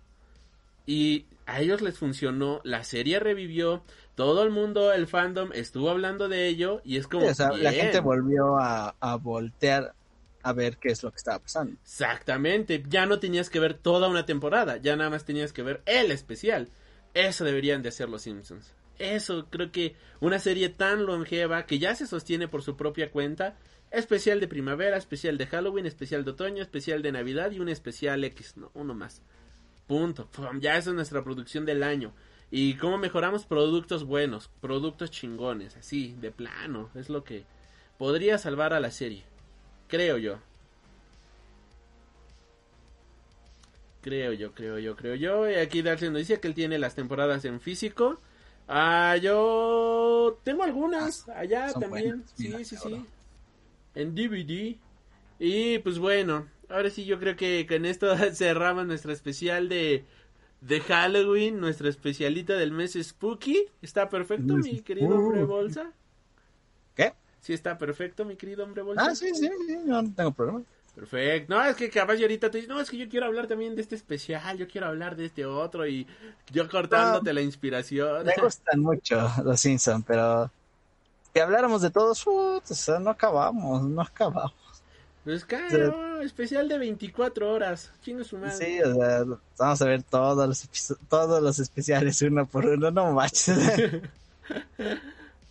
Y a ellos les funcionó, la serie revivió, todo el mundo, el fandom estuvo hablando de ello y es como... la gente volvió a, a voltear a ver qué es lo que estaba pasando. Exactamente, ya no tenías que ver toda una temporada, ya nada más tenías que ver el especial. Eso deberían de hacer los Simpsons. Eso creo que una serie tan longeva que ya se sostiene por su propia cuenta, especial de primavera, especial de Halloween, especial de otoño, especial de Navidad y un especial X, no, uno más. Punto. Ya esa es nuestra producción del año. Y cómo mejoramos productos buenos, productos chingones, así, de plano, es lo que podría salvar a la serie. Creo yo. Creo yo, creo yo, creo yo. Y aquí Darcy nos dice que él tiene las temporadas en físico. Ah, yo tengo algunas ah, allá también. sí, sí, sí. En DVD. Y pues bueno, ahora sí yo creo que con esto cerramos nuestra especial de, de Halloween, nuestra especialita del mes Spooky. ¿Está perfecto, mi querido hombre bolsa? ¿Qué? Sí está perfecto, mi querido hombre bolsa. Ah, sí, sí, sí, no tengo problema. Perfecto. No, es que capaz y ahorita te dices, no, es que yo quiero hablar también de este especial, yo quiero hablar de este otro y yo cortándote la inspiración. Me gustan mucho los Simpsons, pero si habláramos de todos, o sea, no acabamos, no acabamos. Pues claro, especial de 24 horas, chingo su madre. Sí, o sea, vamos a ver todos los, todos los especiales uno por uno, no manches.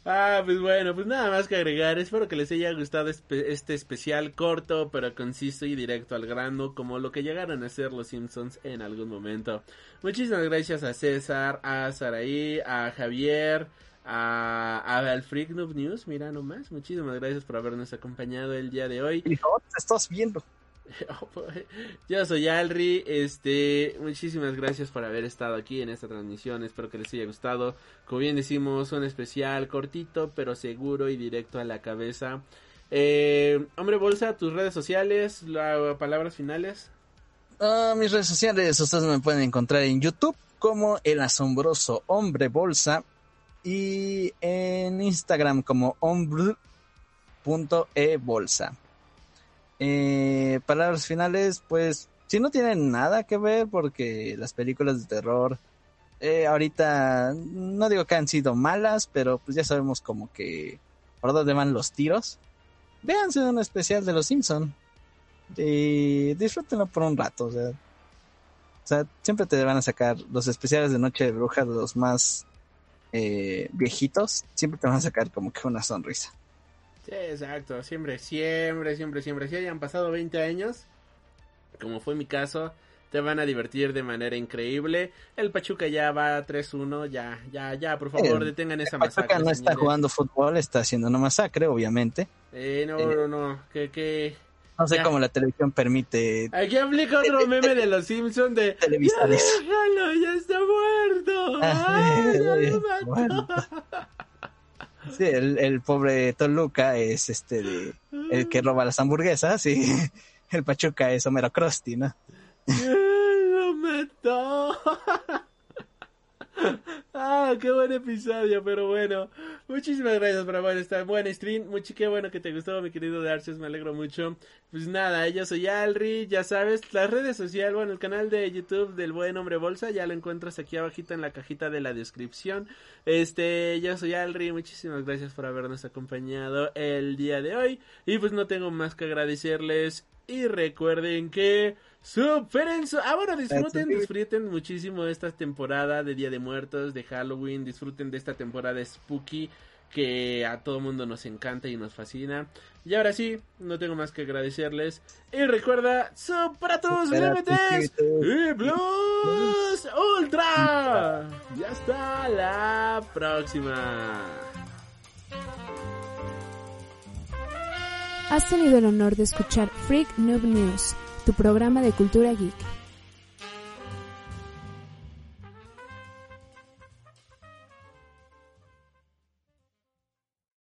Ah, pues bueno, pues nada más que agregar. Espero que les haya gustado este especial corto, pero conciso y directo al grano, como lo que llegaron a ser los Simpsons en algún momento. Muchísimas gracias a César, a Saraí, a Javier, a, a Freak Noob News. Mira nomás, muchísimas gracias por habernos acompañado el día de hoy. Hijo, te estás viendo. Yo soy Alri, este, muchísimas gracias por haber estado aquí en esta transmisión, espero que les haya gustado. Como bien decimos, un especial cortito, pero seguro y directo a la cabeza. Eh, hombre Bolsa, tus redes sociales, la, palabras finales. Ah, mis redes sociales, ustedes me pueden encontrar en YouTube como el asombroso hombre bolsa y en Instagram como hombre.ebolsa. Eh, palabras finales, pues si no tienen nada que ver porque las películas de terror eh, ahorita no digo que han sido malas, pero pues ya sabemos como que por dónde van los tiros. Véanse un especial de los Simpson. y disfrútenlo por un rato. O sea, o sea, siempre te van a sacar los especiales de Noche de Bruja, los más eh, viejitos, siempre te van a sacar como que una sonrisa. Sí, exacto, siempre, siempre, siempre, siempre. Si hayan pasado 20 años, como fue mi caso, te van a divertir de manera increíble. El Pachuca ya va 3-1, ya, ya, ya, por favor, detengan esa masacre. Pachuca no está jugando fútbol, está haciendo una masacre, obviamente. Eh, no, no, no, que, que... No sé cómo la televisión permite. Aquí aplica otro meme de los Simpsons de. Televisores. Ya, ya está muerto. Ah, sí, el, el, pobre Toluca es este de, el que roba las hamburguesas y el Pachuca es Homero Krusty, ¿no? ¡Lo mató! Ah, qué buen episodio, pero bueno. Muchísimas gracias por ver esta buena stream. Mucho qué bueno que te gustó, mi querido Darcios, me alegro mucho. Pues nada, yo soy Alri, ya sabes, las redes sociales, bueno, el canal de YouTube del Buen Hombre Bolsa, ya lo encuentras aquí abajito en la cajita de la descripción. Este, yo soy Alri, muchísimas gracias por habernos acompañado el día de hoy. Y pues no tengo más que agradecerles. Y recuerden que... Superen su... Ah, bueno, disfruten, disfruten muchísimo esta temporada de Día de Muertos, de Halloween, disfruten de esta temporada spooky que a todo mundo nos encanta y nos fascina. Y ahora sí, no tengo más que agradecerles. Y recuerda, para tus límites y Blues Ultra. Ya está la próxima. Has tenido el honor de escuchar Freak Noob News tu programa de cultura geek.